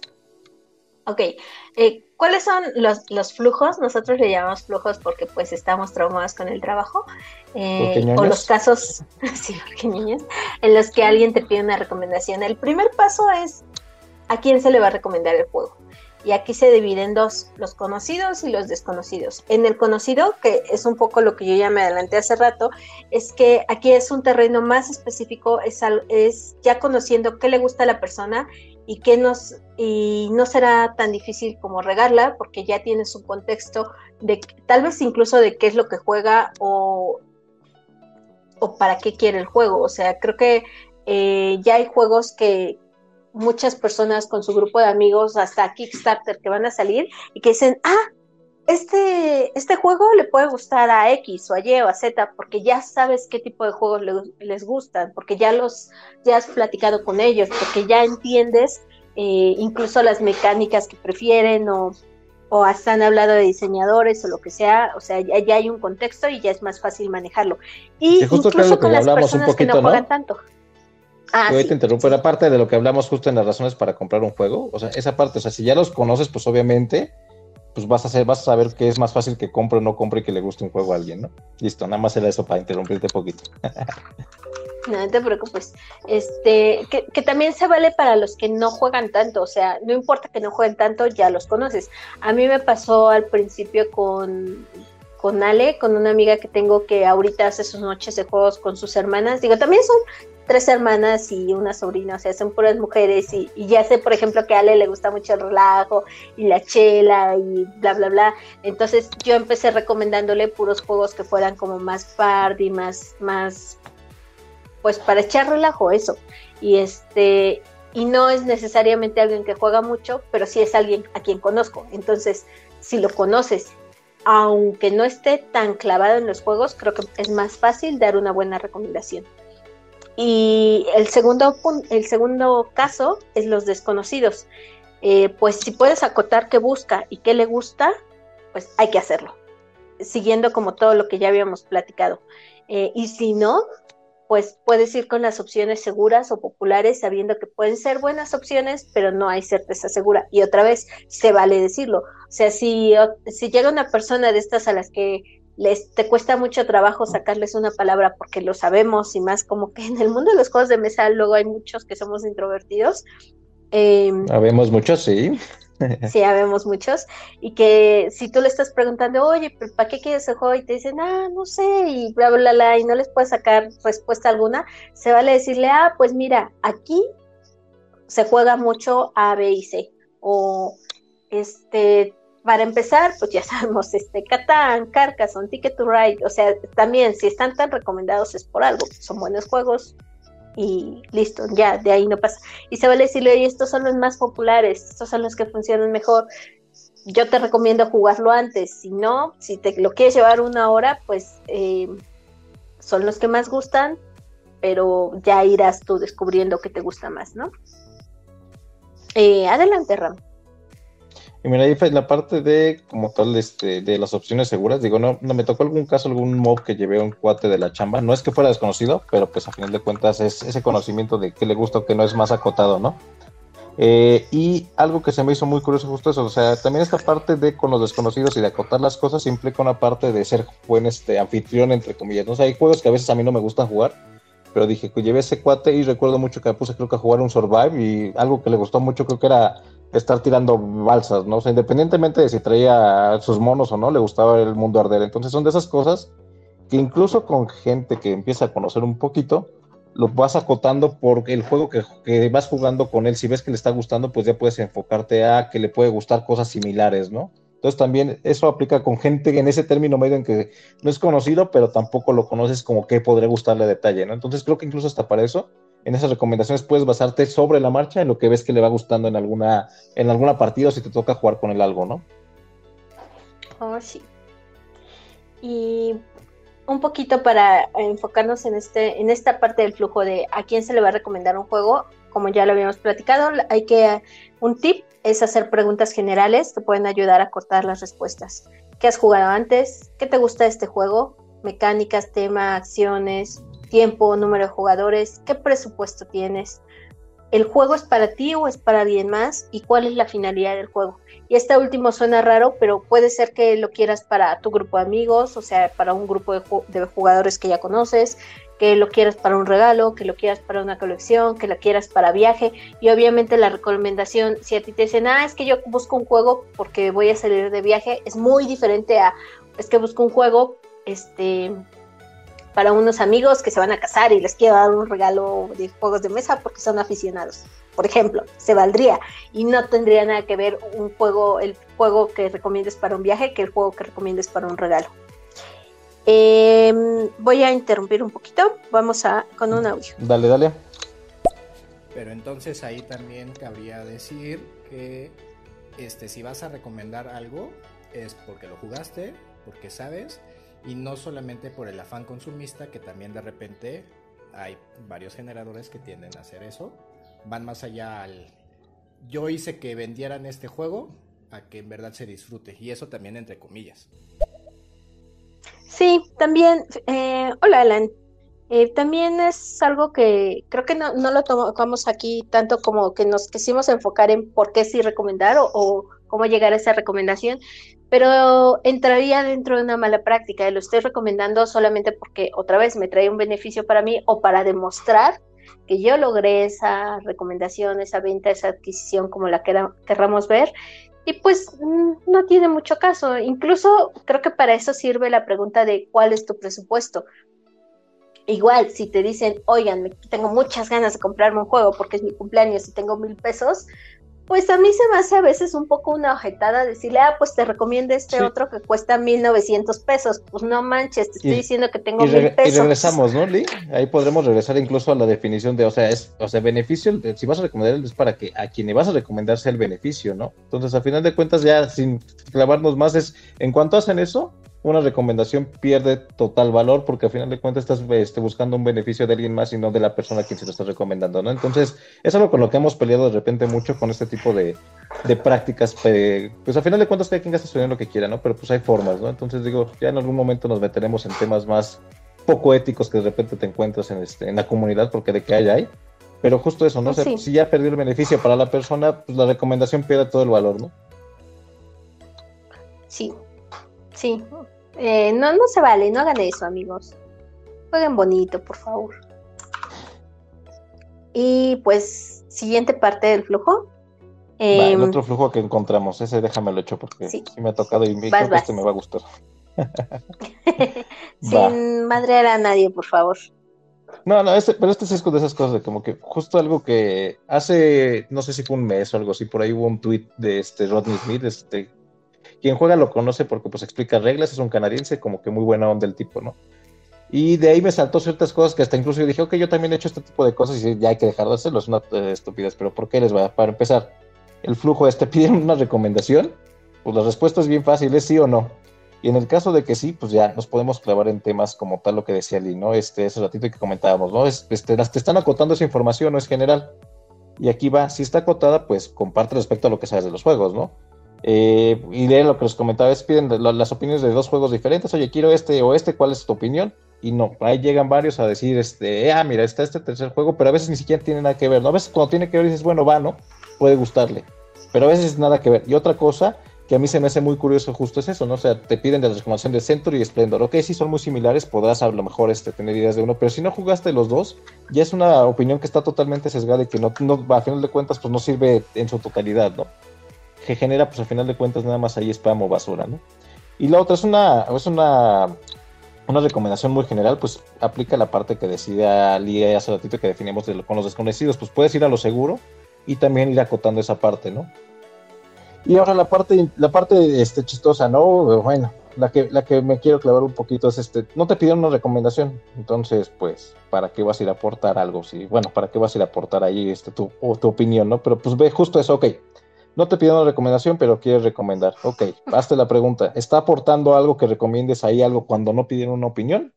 Ok. Eh, ¿Cuáles son los, flujos? Nosotros le llamamos flujos porque pues estamos traumados con el trabajo. Eh, o los casos, sí, en los que alguien te pide una recomendación. El primer paso es a quién se le va a recomendar el juego. Y aquí se dividen dos, los conocidos y los desconocidos. En el conocido, que es un poco lo que yo ya me adelanté hace rato, es que aquí es un terreno más específico, es, es ya conociendo qué le gusta a la persona y que nos y no será tan difícil como regarla porque ya tienes un contexto de tal vez incluso de qué es lo que juega o, o para qué quiere el juego. O sea, creo que eh, ya hay juegos que muchas personas con su grupo de amigos, hasta Kickstarter, que van a salir y que dicen, ah, este, este juego le puede gustar a X o a Y o a Z porque ya sabes qué tipo de juegos les gustan, porque ya los ya has platicado con ellos, porque ya entiendes eh, incluso las mecánicas que prefieren o, o, hasta han hablado de diseñadores o lo que sea, o sea, ya, hay un contexto y ya es más fácil manejarlo. Y incluso con las personas que no juegan tanto. Ah, te interrumpo, era parte de lo que hablamos justo en las razones para comprar un juego, o sea, esa parte, o sea, si ya los conoces, pues obviamente pues vas a hacer, vas a saber que es más fácil que compre o no compre y que le guste un juego a alguien, ¿no? Listo, nada más era eso para interrumpirte un poquito. no, te preocupes. Este, que, que, también se vale para los que no juegan tanto, o sea, no importa que no jueguen tanto, ya los conoces. A mí me pasó al principio con, con Ale, con una amiga que tengo que ahorita hace sus noches de juegos con sus hermanas. Digo, también son tres hermanas y una sobrina, o sea, son puras mujeres y, ya sé, por ejemplo, que a Ale le gusta mucho el relajo y la chela y bla, bla, bla. Entonces yo empecé recomendándole puros juegos que fueran como más party, más, más, pues para echar relajo, eso. Y este, y no es necesariamente alguien que juega mucho, pero sí es alguien a quien conozco. Entonces, si lo conoces, aunque no esté tan clavado en los juegos, creo que es más fácil dar una buena recomendación. Y el segundo, el segundo caso es los desconocidos. Eh, pues si puedes acotar qué busca y qué le gusta, pues hay que hacerlo, siguiendo como todo lo que ya habíamos platicado. Eh, y si no, pues puedes ir con las opciones seguras o populares, sabiendo que pueden ser buenas opciones, pero no hay certeza segura. Y otra vez, se vale decirlo. O sea, si, si llega una persona de estas a las que les te cuesta mucho trabajo sacarles una palabra porque lo sabemos y más como que en el mundo de los juegos de mesa luego hay muchos que somos introvertidos. Eh, habemos muchos, sí. sí, habemos muchos. Y que si tú le estás preguntando, oye, ¿para qué quieres ese juego? Y te dicen, ah, no sé, y bla, bla, bla, y no les puedes sacar respuesta alguna, se vale decirle, ah, pues mira, aquí se juega mucho A, B y C. O este, para empezar, pues ya sabemos, este, Catán, Carcassonne, Ticket to Ride, o sea, también si están tan recomendados es por algo, son buenos juegos y listo, ya, de ahí no pasa. Y se va a decirle, oye, estos son los más populares, estos son los que funcionan mejor, yo te recomiendo jugarlo antes, si no, si te lo quieres llevar una hora, pues eh, son los que más gustan, pero ya irás tú descubriendo que te gusta más, ¿no? Eh, adelante, Ram. Y mira, ahí la parte de, como tal, este, de las opciones seguras, digo, no, no me tocó algún caso, algún mob que llevé un cuate de la chamba, no es que fuera desconocido, pero pues a final de cuentas es ese conocimiento de qué le gusta o qué no es más acotado, ¿no? Eh, y algo que se me hizo muy curioso justo eso, o sea, también esta parte de con los desconocidos y de acotar las cosas implica una parte de ser buen este, anfitrión, entre comillas, ¿no? O sea, hay juegos que a veces a mí no me gustan jugar, pero dije que llevé ese cuate y recuerdo mucho que me puse creo que a jugar un Survive y algo que le gustó mucho creo que era estar tirando balsas, ¿no? O independientemente de si traía sus monos o no, le gustaba el mundo arder. Entonces son de esas cosas que incluso con gente que empieza a conocer un poquito, lo vas acotando por el juego que, vas jugando con él. Si ves que le está gustando, pues ya puedes enfocarte a que le puede gustar cosas similares, ¿no? Entonces también eso aplica con gente en ese término medio en que no es conocido, pero tampoco lo conoces como que podría gustarle detalle, ¿no? Entonces creo que incluso hasta para eso en esas recomendaciones puedes basarte sobre la marcha en lo que ves que le va gustando en alguna, en alguna partida o si te toca jugar con él algo, ¿no? Oh, sí. Y un poquito para enfocarnos en este, en esta parte del flujo de a quién se le va a recomendar un juego, como ya lo habíamos platicado, hay que un tip es hacer preguntas generales que pueden ayudar a cortar las respuestas. ¿Qué has jugado antes? ¿Qué te gusta de este juego? Mecánicas, tema, acciones, tiempo, número de jugadores, qué presupuesto tienes, el juego es para ti o es para alguien más y cuál es la finalidad del juego. Y este último suena raro, pero puede ser que lo quieras para tu grupo de amigos, o sea, para un grupo de, jugadores que ya conoces, que lo quieras para un regalo, que lo quieras para una colección, que lo quieras para viaje. Y obviamente la recomendación, si a ti te dicen, ah, es que yo busco un juego porque voy a salir de viaje, es muy diferente a, es que busco un juego, este, para unos amigos que se van a casar y les quiero dar un regalo de juegos de mesa porque son aficionados. Por ejemplo, se valdría y no tendría nada que ver un juego, el juego que recomiendes para un viaje que el juego que recomiendes para un regalo. Em, voy a interrumpir un poquito. Vamos a con un audio. Dale, dale. Pero entonces ahí también cabría decir que este, si vas a recomendar algo es porque lo jugaste, porque sabes y no solamente por el afán consumista, que también de repente hay varios generadores que tienden a hacer eso, van más allá al yo hice que vendieran este juego a que en verdad se disfrute. Y eso también entre comillas. Sí, también, eh, hola Alan, eh, también es algo que creo que no, no, lo tomamos aquí tanto como que nos quisimos enfocar en por qué sí recomendar o cómo llegar a esa recomendación, pero entraría dentro de una mala práctica, lo estoy recomendando solamente porque otra vez me trae un beneficio para mí o para demostrar que yo logré esa recomendación, esa venta, esa adquisición como la querramos ver. Y pues mm, no tiene mucho caso. Incluso creo que para eso sirve la pregunta de cuál es tu presupuesto. Igual, si te dicen, oigan, tengo muchas ganas de comprarme un juego porque es mi cumpleaños y tengo mil pesos, pues a mí se me hace a veces un poco una ojetada decirle, ah, pues te recomiendo este otro que cuesta 1900 pesos. Pues no manches, te estoy diciendo que tengo mil pesos. Y regresamos, ¿no, Lee? Ahí podremos regresar incluso a la definición de, o sea, es, o sea, beneficio, si vas a recomendar es para que a quien le vas a recomendar sea el beneficio, ¿no? Entonces, a final de cuentas, ya sin clavarnos más, es, en cuanto hacen eso, una recomendación pierde total valor porque al final de cuentas estás este, buscando un beneficio de alguien más y no de la persona a quien se lo estás recomendando, ¿no? Entonces, es algo con lo que hemos peleado de repente mucho con este tipo de, prácticas. pues al final de cuentas, cada quien gasta su dinero lo que quiera, ¿no? Pero pues hay formas, ¿no? Entonces, digo, ya en algún momento nos meteremos en temas más poco éticos que de repente te encuentras en, este, en la comunidad, porque de que hay, hay. Pero justo eso, ¿no? si ya perdió el beneficio para la persona, pues la recomendación pierde todo el valor, ¿no? Sí, sí, eh, no, no se vale, no hagan eso, amigos. Jueguen bonito, por favor. Y pues, siguiente parte del flujo. el em, otro flujo que encontramos, ese déjamelo hecho porque sí, me ha tocado y me, creo que este me va a gustar. Sin madrear a nadie, por favor. No, no, este, pero este es de esas cosas de como que justo algo que hace, no sé si fue un mes o algo así, por ahí hubo un tweet de este Rodney Smith, este, quien juega lo conoce porque pues explica reglas, es un canadiense, como que muy buena onda el tipo, ¿no? Y de ahí me saltó ciertas cosas que hasta incluso yo dije, ok, yo también he hecho este tipo de cosas y ya hay que dejar de hacerlo, es una eh, estupidez, pero ¿por qué les va? Para empezar, el flujo este, piden una recomendación, pues la respuesta es bien fácil, es sí o no. Y en el caso de que sí, pues ya nos podemos clavar en temas como tal lo que decía Lee, ¿no? Este, ese ratito que comentábamos, ¿no? este, las te están acotando esa información, no es general. Y aquí va, si está acotada, pues comparte respecto a lo que sabes de los juegos, ¿no? Eh, y de lo que les comentaba es piden las opiniones de dos juegos diferentes. Oye, quiero este o este, ¿cuál es tu opinión? Y no, ahí llegan varios a decir, este, ah, mira, está este tercer juego, pero a veces ni siquiera tiene nada que ver, ¿no? A veces cuando tiene que ver dices, bueno, va, ¿no? Puede gustarle, pero a veces nada que ver. Y otra cosa que a mí se me hace muy curioso justo es eso, ¿no? O sea, te piden de la recomendación de Century y Splendor. Ok, sí son muy similares, podrás a lo mejor este, tener ideas de uno, pero si no jugaste los dos, ya es una opinión que está totalmente sesgada y que no, no a final de cuentas, pues no sirve en su totalidad, ¿no? Que genera, pues al final de cuentas, nada más ahí spam o basura, ¿no? Y la otra es una, es una, una recomendación muy general, pues aplica la parte que decía Lía hace ratito que definimos con los desconocidos, pues puedes ir a lo seguro y también ir acotando esa parte, ¿no? Y ahora la parte, la parte este, chistosa, ¿no? Bueno, la que, la que me quiero clavar un poquito es este, no te pidieron una recomendación, entonces, pues, ¿para qué vas a ir a aportar algo? Sí, bueno, ¿para qué vas a ir a aportar ahí este, tu, tu opinión, ¿no? Pero pues ve justo eso, ok, No te pido una recomendación, pero quieres recomendar. Ok, hazte la pregunta. ¿Está aportando algo que recomiendes ahí algo cuando no pidieron una opinión?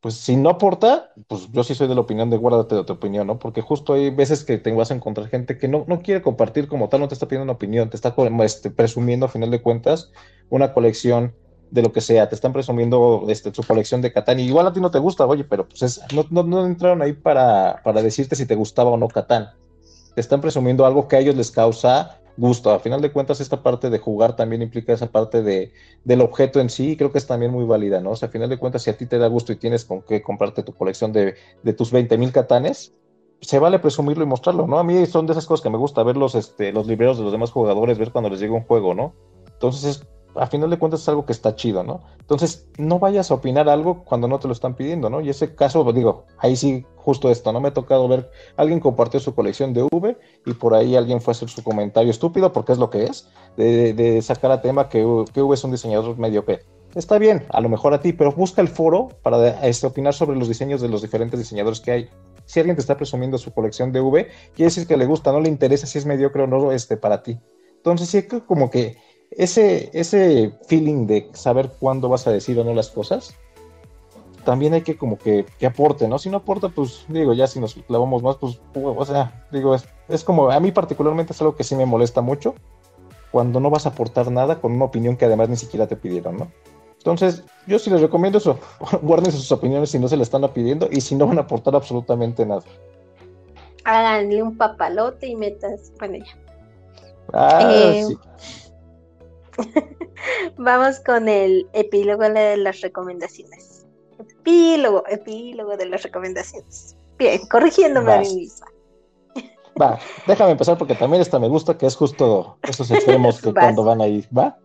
Pues si no aporta, pues yo sí soy de la opinión de guárdate de tu opinión, ¿no? Porque justo hay veces que te vas a encontrar gente que no, no quiere compartir como tal, no te está pidiendo una opinión, te está este, presumiendo a final de cuentas una colección de lo que sea, te están presumiendo este, su colección de Catán, y igual a ti no te gusta, oye, pero pues es, no, no, no entraron ahí para, para decirte si te gustaba o no Catán te están presumiendo algo que a ellos les causa gusto. A final de cuentas, esta parte de jugar también implica esa parte de, del objeto en sí, y creo que es también muy válida, ¿no? O sea, a final de cuentas, si a ti te da gusto y tienes con qué comprarte tu colección de, de tus 20 mil catanes, se vale presumirlo y mostrarlo, ¿no? A mí son de esas cosas que me gusta ver los, este, los libreros de los demás jugadores, ver cuando les llega un juego, ¿no? Entonces es a final de cuentas es algo que está chido, ¿no? Entonces, no vayas a opinar algo cuando no te lo están pidiendo, ¿no? Y ese caso, digo, ahí sí, justo esto, ¿no? Me ha tocado ver, alguien compartió su colección de V y por ahí alguien fue a hacer su comentario estúpido, porque es lo que es, de, sacar a tema que, que V es un diseñador mediocre. Está bien, a lo mejor a ti, pero busca el foro para este, opinar sobre los diseños de los diferentes diseñadores que hay. Si alguien te está presumiendo su colección de V, quiere decir que le gusta, no le interesa si es mediocre o no este, para ti. Entonces, sí, como que ese, ese feeling de saber cuándo vas a decir o no las cosas, también hay que como que, que, aporte, ¿no? Si no aporta, pues digo, ya si nos clavamos más, pues, o sea, digo, es, es, como, a mí particularmente es algo que sí me molesta mucho, cuando no vas a aportar nada con una opinión que además ni siquiera te pidieron, ¿no? Entonces, yo sí les recomiendo eso, guarden sus opiniones si no se le están pidiendo y si no van a aportar absolutamente nada. Háganle un papalote y metas con ella. Ah, eh, sí. Vamos con el epílogo de las recomendaciones. Epílogo, epílogo de las recomendaciones. Bien, corrigiéndome a mí misma. Va, déjame empezar porque también esta me gusta, que es justo esos extremos que cuando van ahí, ¿va?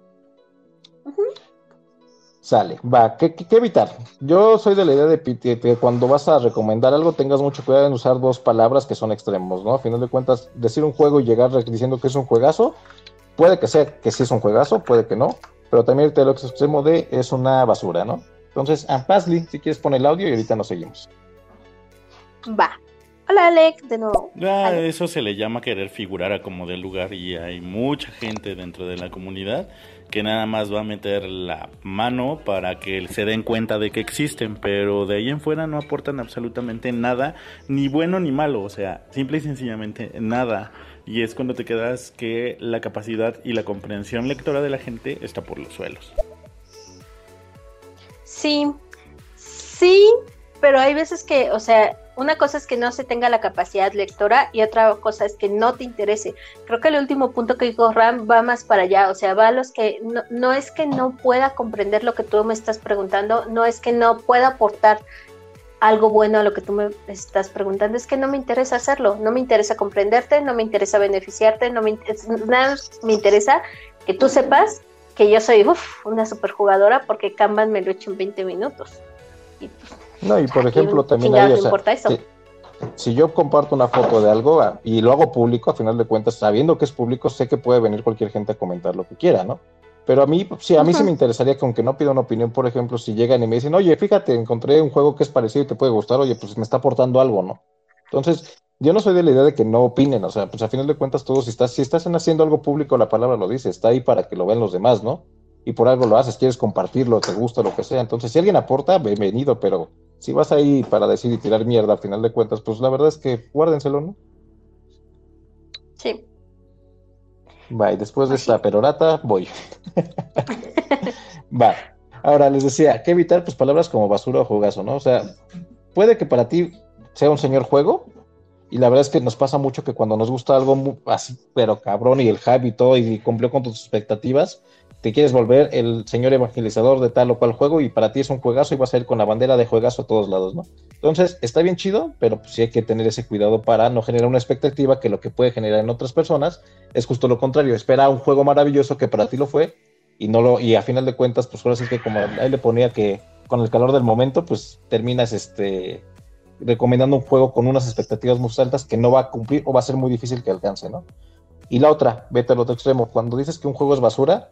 Sale, va, ¿Qué, evitar? Yo soy de la idea de que cuando vas a recomendar algo tengas mucho cuidado en usar dos palabras que son extremos, ¿no? A final de cuentas, decir un juego y llegar diciendo que es un juegazo, Puede que sea que sí es un juegazo, puede que no, pero también el extremo de es una basura, ¿no? Entonces, a Pasly, si quieres poner el audio y ahorita nos seguimos. Va. Hola Alex, de nuevo. Ah, eso se le llama querer figurar a como del lugar y hay mucha gente dentro de la comunidad que nada más va a meter la mano para que se den cuenta de que existen, pero de ahí en fuera no aportan absolutamente nada, ni bueno ni malo, o sea, simple y sencillamente nada y es cuando te quedas que la capacidad y la comprensión lectora de la gente está por los suelos. Sí, sí, pero hay veces que, o sea, una cosa es que no se tenga la capacidad lectora y otra cosa es que no te interese. Creo que el último punto que dijo Ram va más para allá, o sea, va a los que no, no es que no pueda comprender lo que tú me estás preguntando, no es que no pueda aportar algo bueno a lo que tú me estás preguntando, es que no me interesa hacerlo, no me interesa comprenderte, no me interesa beneficiarte, no me, nada me interesa que tú sepas que yo soy una superjugadora porque Kanban me lo he hecho en 20 minutos. Y, pues, no, y por ejemplo, también hay, eso. Si, yo comparto una foto de algo ah, y lo hago público, a final de cuentas, sabiendo que es público, sé que puede venir cualquier gente a comentar lo que quiera, ¿no? Pero a mí, sí, a mí sí me interesaría que aunque no pida una opinión, por ejemplo, si llegan y me dicen, oye, fíjate, encontré un juego que es parecido y te puede gustar, oye, pues me está aportando algo, ¿no? Entonces, yo no soy de la idea de que no opinen, o sea, pues a final de cuentas todos, si estás, si estás haciendo algo público, la palabra lo dice, está ahí para que lo vean los demás, ¿no? Y por algo lo haces, quieres compartirlo, te gusta, lo que sea. Entonces, si alguien aporta, bienvenido, pero si vas ahí para decir y tirar mierda, a final de cuentas, pues la verdad es que guárdenselo, ¿no? Sí. Va, y después de esta perorata, voy. Va. Ahora les decía, ¿qué evitar? Pues palabras como basura o jugazo, ¿no? O sea, puede que para ti sea un señor juego, y la verdad es que nos pasa mucho que cuando nos gusta algo así, pero cabrón, y el hype y todo, y cumplió con tus expectativas, te quieres volver el señor evangelizador de tal o cual juego y para ti es un juegazo y vas a ir con la bandera de juegazo a todos lados, ¿no? Entonces, está bien chido, pero pues sí hay que tener ese cuidado para no generar una expectativa que lo que puede generar en otras personas es justo lo contrario. Espera un juego maravilloso que para ti lo fue y no lo y a final de cuentas, pues ahora sí que como ahí le ponía que con el calor del momento, pues terminas este recomendando un juego con unas expectativas muy altas que no va a cumplir o va a ser muy difícil que alcance, ¿no? Y la otra, vete al otro extremo. Cuando dices que un juego es basura,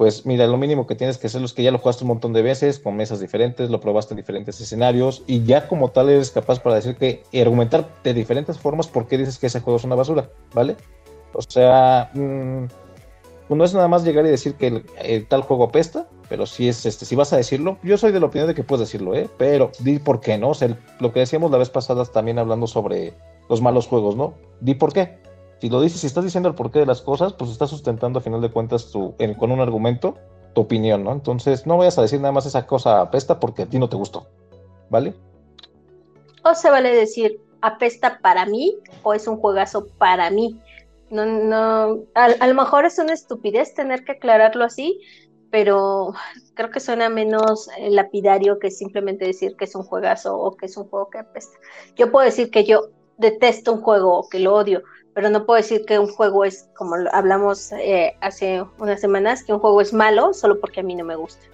pues mira, lo mínimo que tienes que hacer es que ya lo jugaste un montón de veces, con mesas diferentes, lo probaste en diferentes escenarios y ya como tal eres capaz para decir que y argumentar de diferentes formas por qué dices que ese juego es una basura, ¿vale? O sea, mm, no es nada más llegar y decir que el, tal juego apesta, pero si es este, si vas a decirlo, yo soy de la opinión de que puedes decirlo, ¿eh? Pero di por qué, ¿no? O sea, lo que decíamos la vez pasada también hablando sobre los malos juegos, ¿no? Di por qué. Si lo dices, si estás diciendo el porqué de las cosas, pues estás sustentando a final de cuentas tu, con un argumento tu opinión, ¿no? Entonces no vayas a decir nada más esa cosa apesta porque a ti no te gustó, ¿vale? O se vale decir apesta para mí o es un juegazo para mí. No, no, a, lo mejor es una estupidez tener que aclararlo así, pero creo que suena menos eh, lapidario que simplemente decir que es un juegazo o que es un juego que apesta. Yo puedo decir que yo detesto un juego o que lo odio, pero no puedo decir que un juego es, como hablamos eh, hace unas semanas, que un juego es malo solo porque a mí no me gusta.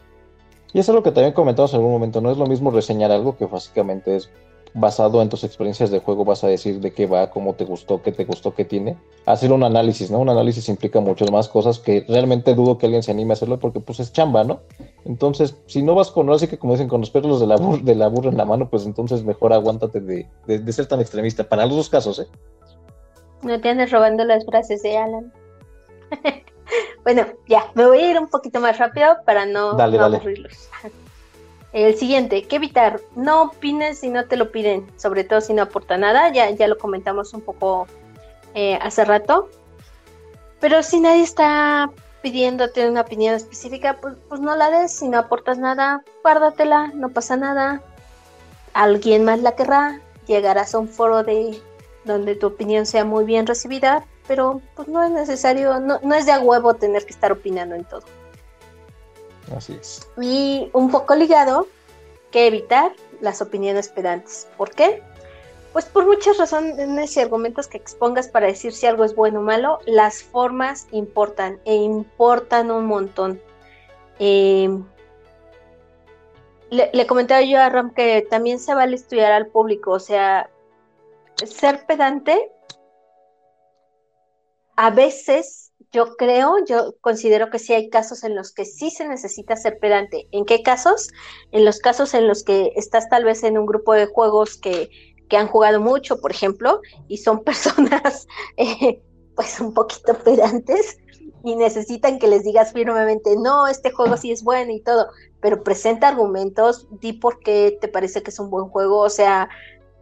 Y eso es lo que también comentamos en algún momento, no es lo mismo reseñar algo que básicamente es basado en tus experiencias de juego, vas a decir de qué va, cómo te gustó, qué te gustó, qué tiene. Hacer un análisis, ¿no? Un análisis implica muchas más cosas que realmente dudo que alguien se anime a hacerlo porque pues es chamba, ¿no? Entonces, si no vas con, así que como dicen, con los perros de la, de la burra en la mano, pues entonces mejor aguántate de, de ser tan extremista. Para los dos casos, ¿eh? No te andes robando las frases de Alan. bueno, ya, me voy a ir un poquito más rápido para no, aburrirlos. El siguiente, ¿qué evitar? No opines si no te lo piden, sobre todo si no aporta nada, ya, ya lo comentamos un poco eh, hace rato. Pero si nadie está pidiéndote una opinión específica, pues, pues no la des, si no aportas nada, guárdatela, no pasa nada. Alguien más la querrá, llegarás a un foro de donde tu opinión sea muy bien recibida, pero pues no es necesario, no, no es de a huevo tener que estar opinando en todo. Así es. Y un poco ligado, que evitar las opiniones pedantes. ¿Por qué? Pues por muchas razones y argumentos que expongas para decir si algo es bueno o malo, las formas importan e importan un montón. Em, le, le, comentaba yo a Ram que también se vale estudiar al público, o sea, ser pedante, a veces yo creo, yo considero que sí hay casos en los que sí se necesita ser pedante. ¿En qué casos? En los casos en los que estás tal vez en un grupo de juegos que, que han jugado mucho, por ejemplo, y son personas eh, pues un poquito pedantes y necesitan que les digas firmemente, no, este juego sí es bueno y todo, pero presenta argumentos, di por qué te parece que es un buen juego, o sea,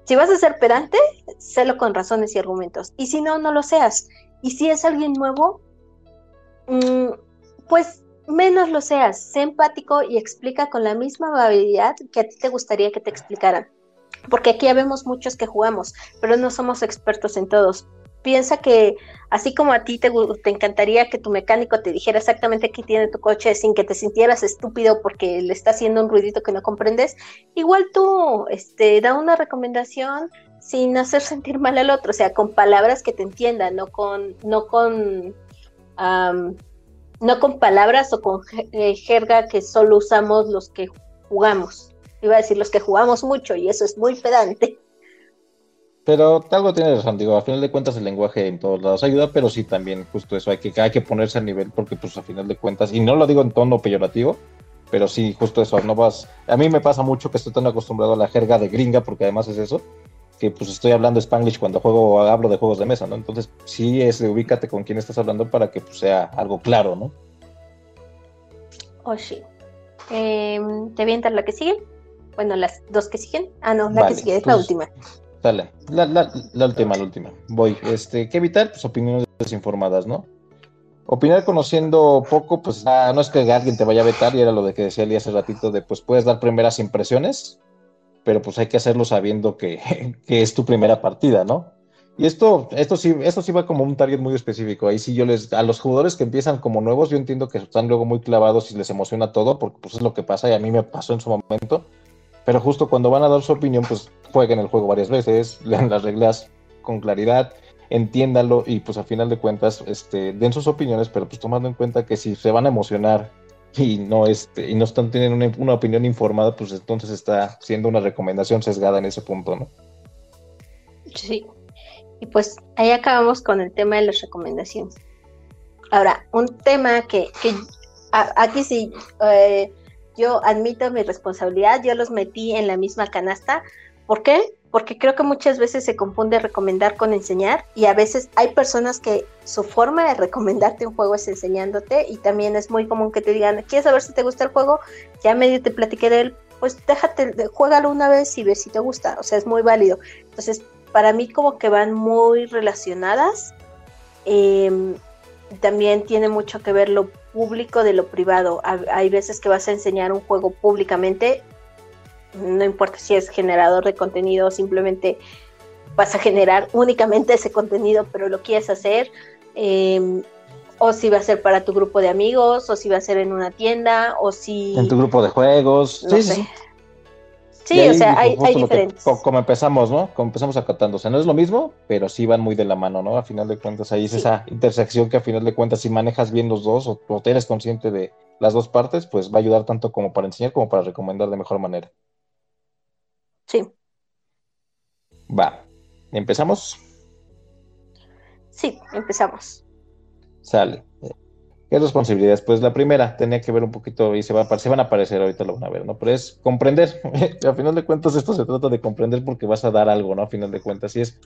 si vas a ser pedante, sélo con razones y argumentos. Y si no, no lo seas. Y si es alguien nuevo, mm, pues menos lo seas. Sé empático y explica con la misma amabilidad que a ti te gustaría que te explicaran. Porque aquí ya vemos muchos que jugamos, pero no somos expertos en todos piensa que así como a ti te, te, encantaría que tu mecánico te dijera exactamente qué tiene tu coche sin que te sintieras estúpido porque le está haciendo un ruidito que no comprendes, igual tú este, da una recomendación sin hacer sentir mal al otro, o sea, con palabras que te entiendan, no con, no con, no con palabras o con eh, jerga que solo usamos los que jugamos. Iba a decir los que jugamos mucho y eso es muy pedante. Pero algo tiene razón, digo, a final de cuentas el lenguaje en todos lados ayuda, pero sí también justo eso, hay que, hay que ponerse a nivel porque pues a final de cuentas, y no lo digo en tono peyorativo, pero sí, justo eso, no vas, a mí me pasa mucho que estoy tan acostumbrado a la jerga de gringa, porque además es eso, que pues estoy hablando spanglish cuando juego, hablo de juegos de mesa, ¿no? Entonces sí es ubícate con quién estás hablando para que pues, sea algo claro, ¿no? Oh, sí. Em, ¿Te avientas la que sigue? Bueno, las dos que siguen. Ah, no, la que sigue es la última. Dale, la, la, la, última, la última. Voy. Este, ¿Qué evitar? Pues opiniones desinformadas, ¿no? Opinar conociendo poco, pues ah, no es que alguien te vaya a vetar, y era lo de que decía Eli hace ratito, de pues puedes dar primeras impresiones, pero pues hay que hacerlo sabiendo que, que es tu primera partida, ¿no? Y esto, esto sí, esto sí va como un target muy específico. Ahí sí yo les, a los jugadores que empiezan como nuevos, yo entiendo que están luego muy clavados y les emociona todo, porque pues es lo que pasa, y a mí me pasó en su momento pero justo cuando van a dar su opinión, pues jueguen el juego varias veces, lean las reglas con claridad, entiéndanlo y pues a final de cuentas este, den sus opiniones, pero pues tomando en cuenta que si se van a emocionar y no este y no están teniendo una, opinión informada, pues entonces está siendo una recomendación sesgada en ese punto, ¿no? Sí. Y pues ahí acabamos con el tema de las recomendaciones. Ahora, un tema que, que aquí sí eh, yo admito mi responsabilidad, yo los metí en la misma canasta. ¿Por qué? porque creo que muchas veces se confunde recomendar con enseñar y a veces hay personas que su forma de recomendarte un juego es enseñándote y también es muy común que te digan, ¿quieres saber si te gusta el juego? Ya medio te platiqué de él, pues déjate, juégalo una vez y ve si te gusta, o sea, es muy válido. Entonces, para mí como que van muy relacionadas. Em, también tiene mucho que ver lo público de lo privado. Hay veces que vas a enseñar un juego públicamente no importa si es generador de contenido o simplemente vas a generar únicamente ese contenido, pero lo quieres hacer, em, o si va a ser para tu grupo de amigos, o si va a ser en una tienda, o si... En tu grupo de juegos, sí, sí. Sí, o sea, hay, diferentes. como empezamos, ¿no? Como empezamos sea, no es lo mismo, pero sí van muy de la mano, ¿no? A final de cuentas, ahí es esa intersección que a final de cuentas, si manejas bien los dos o, o eres consciente de las dos partes, pues va a ayudar tanto como para enseñar como para recomendar de mejor manera. Sí. Va. ¿Empezamos? Sí, empezamos. Sale. ¿Qué responsabilidades? Pues la primera tenía que ver un poquito, y se, van a aparecer ahorita lo van a ver, ¿no? Pero es comprender. a final de cuentas, esto se trata de comprender porque vas a dar algo, ¿no? A final de cuentas, y es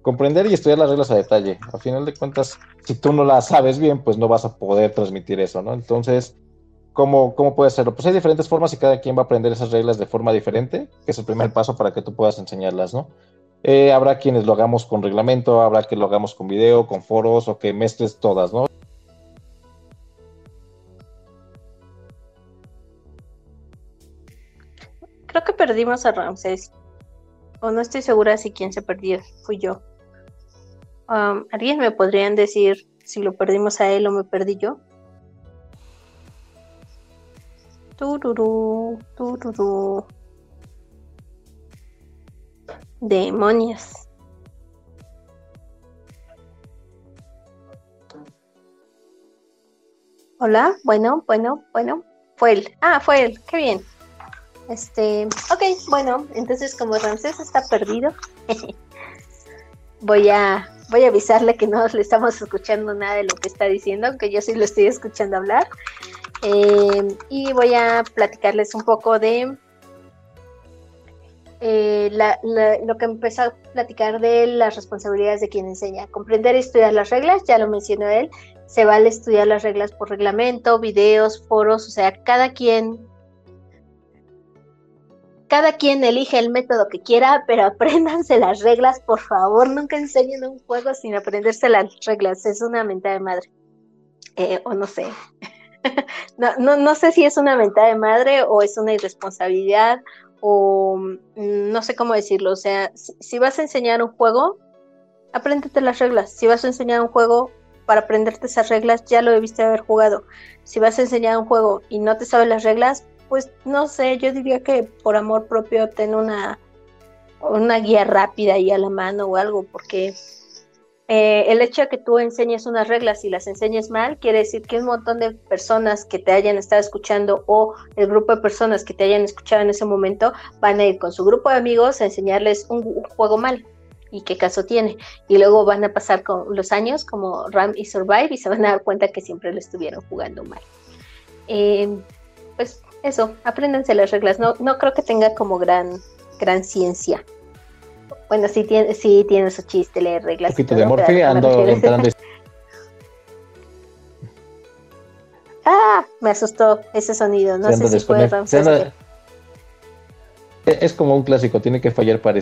comprender y estudiar las reglas a detalle. A final de cuentas, si tú no las sabes bien, pues no vas a poder transmitir eso, ¿no? Entonces, ¿Cómo, ¿Cómo puede hacerlo? Pues hay diferentes formas y cada quien va a aprender esas reglas de forma diferente, que es el primer paso para que tú puedas enseñarlas, ¿no? Eh, habrá quienes lo hagamos con reglamento, habrá que lo hagamos con video, con foros o que mezcles todas, ¿no? Creo que perdimos a Ramses. O no estoy segura si quien se perdió fui yo. Um, ¿Alguien me podrían decir si lo perdimos a él o me perdí yo? Tururú, tururú. Demonios. Hola, bueno, bueno, bueno. Fue él. Ah, fue él. Qué bien. Este, ok, bueno, entonces como Ramsés está perdido, voy a voy a avisarle que no le estamos escuchando nada de lo que está diciendo, aunque yo sí lo estoy escuchando hablar. Eh, y voy a platicarles un poco de eh, lo que empezó a platicar de las responsabilidades de quien enseña. Comprender y estudiar las reglas, ya lo mencionó él, se vale estudiar las reglas por reglamento, videos, foros, o sea, cada quien cada quien elige el método que quiera, pero apréndanse las reglas, por favor, nunca enseñen un juego sin aprenderse las reglas, es una mentada de madre. Eh, o no sé, no, no, no sé si es una mentada de madre o es una irresponsabilidad o mm, no sé cómo decirlo. O sea, si, vas a enseñar un juego, apréndete las reglas. Si vas a enseñar un juego, para aprenderte esas reglas ya lo debiste haber jugado. Si vas a enseñar un juego y no te sabes las reglas, pues no sé, yo diría que por amor propio ten una, una guía rápida ahí a la mano o algo, porque eh, el hecho de que tú enseñes unas reglas y las enseñes mal, quiere decir que un montón de personas que te hayan estado escuchando o el grupo de personas que te hayan escuchado en ese momento van a ir con su grupo de amigos a enseñarles un, juego mal. ¿Y qué caso tiene? Y luego van a pasar con los años como Ram y Survive y se van a dar cuenta que siempre lo estuvieron jugando mal. Eh, eso, apréndanse las reglas. No, no creo que tenga como gran, gran ciencia. Bueno, sí tiene, sí tiene su chiste leer reglas. Un poquito de Morphe, ando entrando. ah, me asustó ese sonido. No sé si fue Ramses. Es como un clásico, tiene que fallar para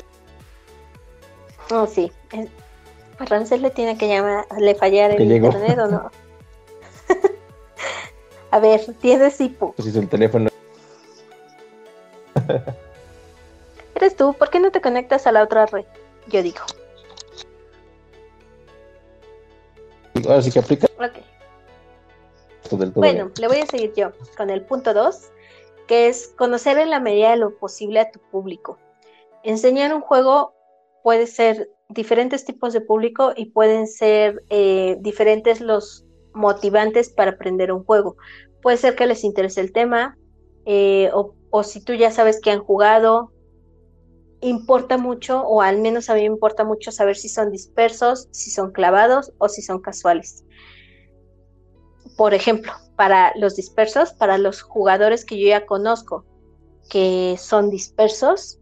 Oh, sí. A Ramses le tiene que llamar, le fallar el internet o no. A ver, tienes hipo. Pues el teléfono. Eres tú, ¿por qué no te conectas a la otra red? Yo digo. Ahora sí que aplica. Ok. Bueno, le voy a seguir yo con el punto 2, que es conocer en la medida de lo posible a tu público. Enseñar un juego puede ser diferentes tipos de público y pueden ser eh, diferentes los motivantes para aprender un juego. Puede ser que les interese el tema, eh, o, si tú ya sabes que han jugado, importa mucho, o al menos a mí me importa mucho saber si son dispersos, si son clavados o si son casuales. Por ejemplo, para los dispersos, para los jugadores que yo ya conozco que son dispersos,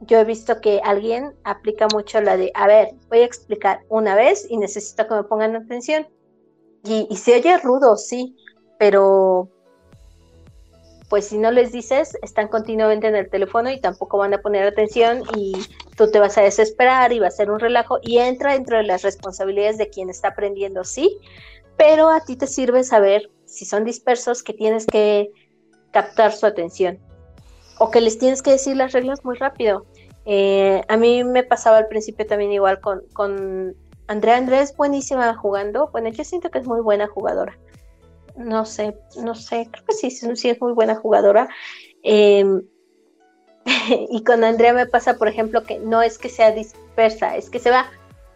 yo he visto que alguien aplica mucho la de, a ver, voy a explicar una vez y necesito que me pongan atención. Y, y se oye rudo, sí, pero pues si no les dices, están continuamente en el teléfono y tampoco van a poner atención y tú te vas a desesperar y va a ser un relajo y entra dentro de las responsabilidades de quien está aprendiendo, sí, pero a ti te sirve saber si son dispersos que tienes que captar su atención o que les tienes que decir las reglas muy rápido. Eh, a mí me pasaba al principio también igual con, con Andrea. Andrea es buenísima jugando. Bueno, yo siento que es muy buena jugadora no sé, no sé, creo que sí, sí es muy buena jugadora. Em, y con Andrea me pasa, por ejemplo, que no es que sea dispersa, es que se va,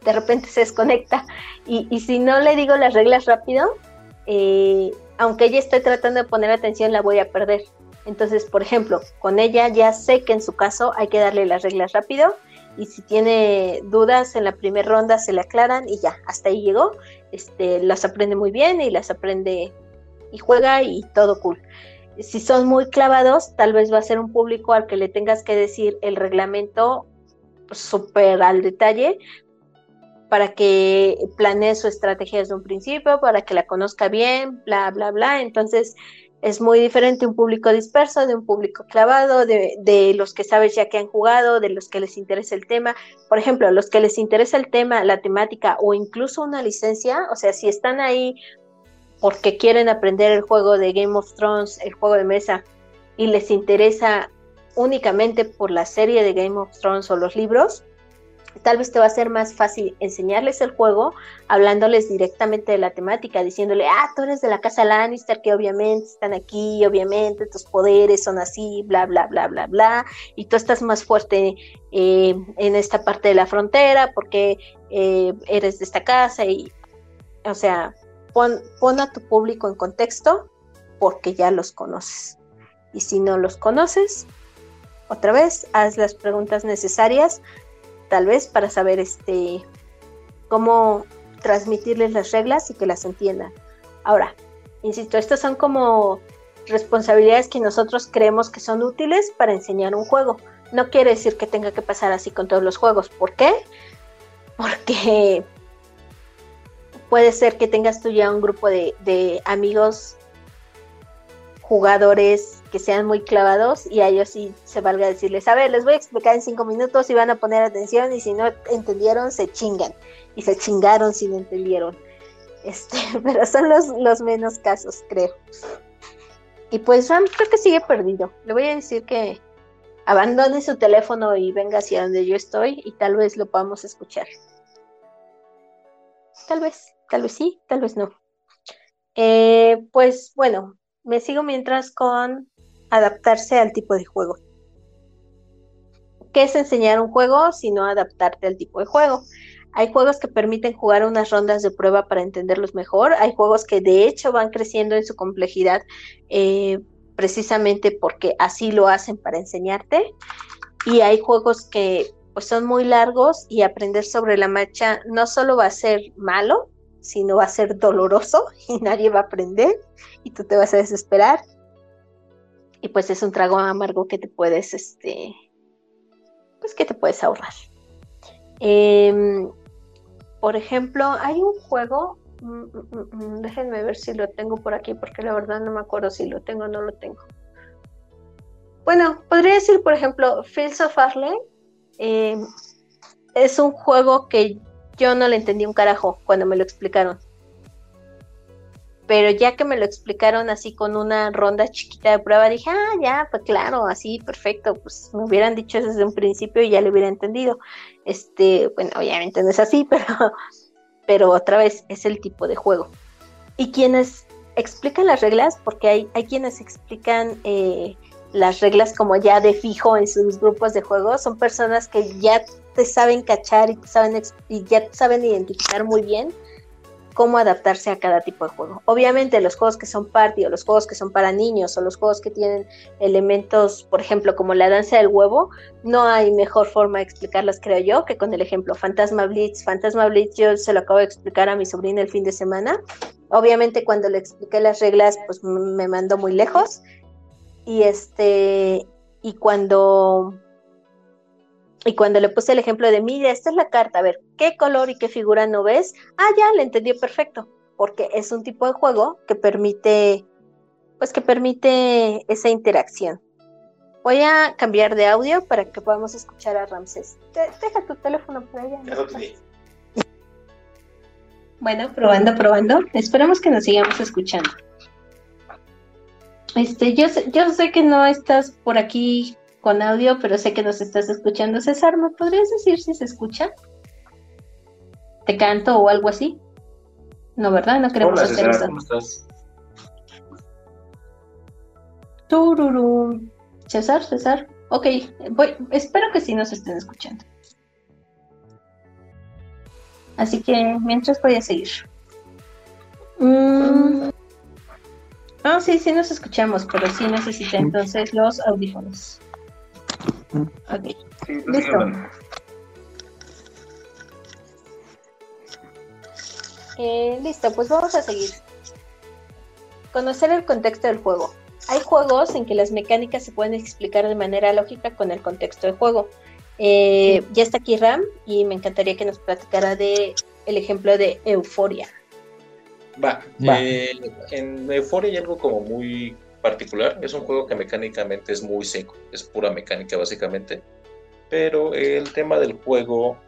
de repente se desconecta. Y, si no le digo las reglas rápido, eh, aunque ella esté tratando de poner atención, la voy a perder. Entonces, por ejemplo, con ella ya sé que en su caso hay que darle las reglas rápido y si tiene dudas en la primera ronda se le aclaran y ya, hasta ahí llegó. Este, las aprende muy bien y las aprende y juega y todo cool. Si son muy clavados, tal vez va a ser un público al que le tengas que decir el reglamento súper al detalle para que planee su estrategia desde un principio, para que la conozca bien, bla, bla, bla. Entonces, es muy diferente un público disperso de un público clavado, de, de, los que sabes ya que han jugado, de los que les interesa el tema. Por ejemplo, los que les interesa el tema, la temática o incluso una licencia, o sea, si están ahí porque quieren aprender el juego de Game of Thrones, el juego de mesa, y les interesa únicamente por la serie de Game of Thrones o los libros, tal vez te va a ser más fácil enseñarles el juego hablándoles directamente de la temática, diciéndole, ah, tú eres de la casa Lannister, que obviamente están aquí, obviamente tus poderes son así, bla, bla, bla, bla, bla, y tú estás más fuerte eh, en esta parte de la frontera porque eh, eres de esta casa y, o sea, pon, a tu público en contexto porque ya los conoces. Y si no los conoces, otra vez, haz las preguntas necesarias, tal vez para saber este cómo transmitirles las reglas y que las entiendan. Ahora, insisto, estas son como responsabilidades que nosotros creemos que son útiles para enseñar un juego. No quiere decir que tenga que pasar así con todos los juegos. ¿Por qué? Porque puede ser que tengas tú ya un grupo de, amigos jugadores que sean muy clavados y a ellos sí se valga decirles, a ver, les voy a explicar en cinco minutos y van a poner atención y si no entendieron, se chingan. Y se chingaron si no entendieron. Este, pero son los, los menos casos, creo. Y pues Ram creo que sigue perdido. Le voy a decir que abandone su teléfono y venga hacia donde yo estoy y tal vez lo podamos escuchar. Tal vez. Tal vez sí, tal vez no. Eh, pues bueno, me sigo mientras con adaptarse al tipo de juego. ¿Qué es enseñar un juego sino adaptarte al tipo de juego? Hay juegos que permiten jugar unas rondas de prueba para entenderlos mejor. Hay juegos que de hecho van creciendo en su complejidad eh, precisamente porque así lo hacen para enseñarte. Y hay juegos que pues son muy largos y aprender sobre la marcha no solo va a ser malo, sino va a ser doloroso y nadie va a aprender y tú te vas a desesperar. Y pues es un trago amargo que te puedes, este, pues que te puedes ahorrar. Em, por ejemplo, hay un juego, mm, mm, mm, déjenme ver si lo tengo por aquí, porque la verdad no me acuerdo si lo tengo o no lo tengo. Bueno, podría decir, por ejemplo, Fields of Arlen. Em, es un juego que yo no le entendí un carajo cuando me lo explicaron. Pero ya que me lo explicaron así con una ronda chiquita de prueba, dije, ah, ya, pues claro, así, perfecto, pues me hubieran dicho eso desde un principio y ya lo hubiera entendido. Este, bueno, obviamente no es así, pero, pero otra vez es el tipo de juego. Y quienes explican las reglas, porque hay, hay quienes explican eh, las reglas como ya de fijo en sus grupos de juego, son personas que ya te saben cachar y, saben, y ya saben identificar muy bien cómo adaptarse a cada tipo de juego. Obviamente los juegos que son party o los juegos que son para niños o los juegos que tienen elementos, por ejemplo, como la danza del huevo, no hay mejor forma de explicarlas, creo yo, que con el ejemplo Fantasma Blitz. Fantasma Blitz yo se lo acabo de explicar a mi sobrina el fin de semana. Obviamente cuando le expliqué las reglas, pues me mandó muy lejos. Y este, y cuando y cuando le puse el ejemplo de, mira, esta es la carta, a ver, ¿qué color y qué figura no ves? Ah, ya, le entendió perfecto, porque es un tipo de juego que permite, pues que permite esa interacción. Voy a cambiar de audio para que podamos escuchar a Ramses. deja tu teléfono por allá. Bueno, probando, probando. Esperamos que nos sigamos escuchando. Este, yo yo sé que no estás por aquí con audio, pero sé que nos estás escuchando. César, ¿me podrías decir si se escucha? ¿Te canto o algo así? No, ¿verdad? No queremos Hola, hacer César, ¿Cómo estás? Tururum. César, César. Ok, voy, espero que sí nos estén escuchando. Así que mientras voy a seguir. Mm. Ah, sí, sí nos escuchamos, pero sí necesita entonces los audífonos. Ok. Listo. Eh, listo, pues vamos a seguir. Conocer el contexto del juego. Hay juegos en que las mecánicas se pueden explicar de manera lógica con el contexto del juego. Eh, ya está aquí Ram y me encantaría que nos platicara de el ejemplo de Euforia. Va, eh, en Euforia hay algo como muy particular. Es un juego que mecánicamente es muy seco, es pura mecánica básicamente. Pero el tema del juego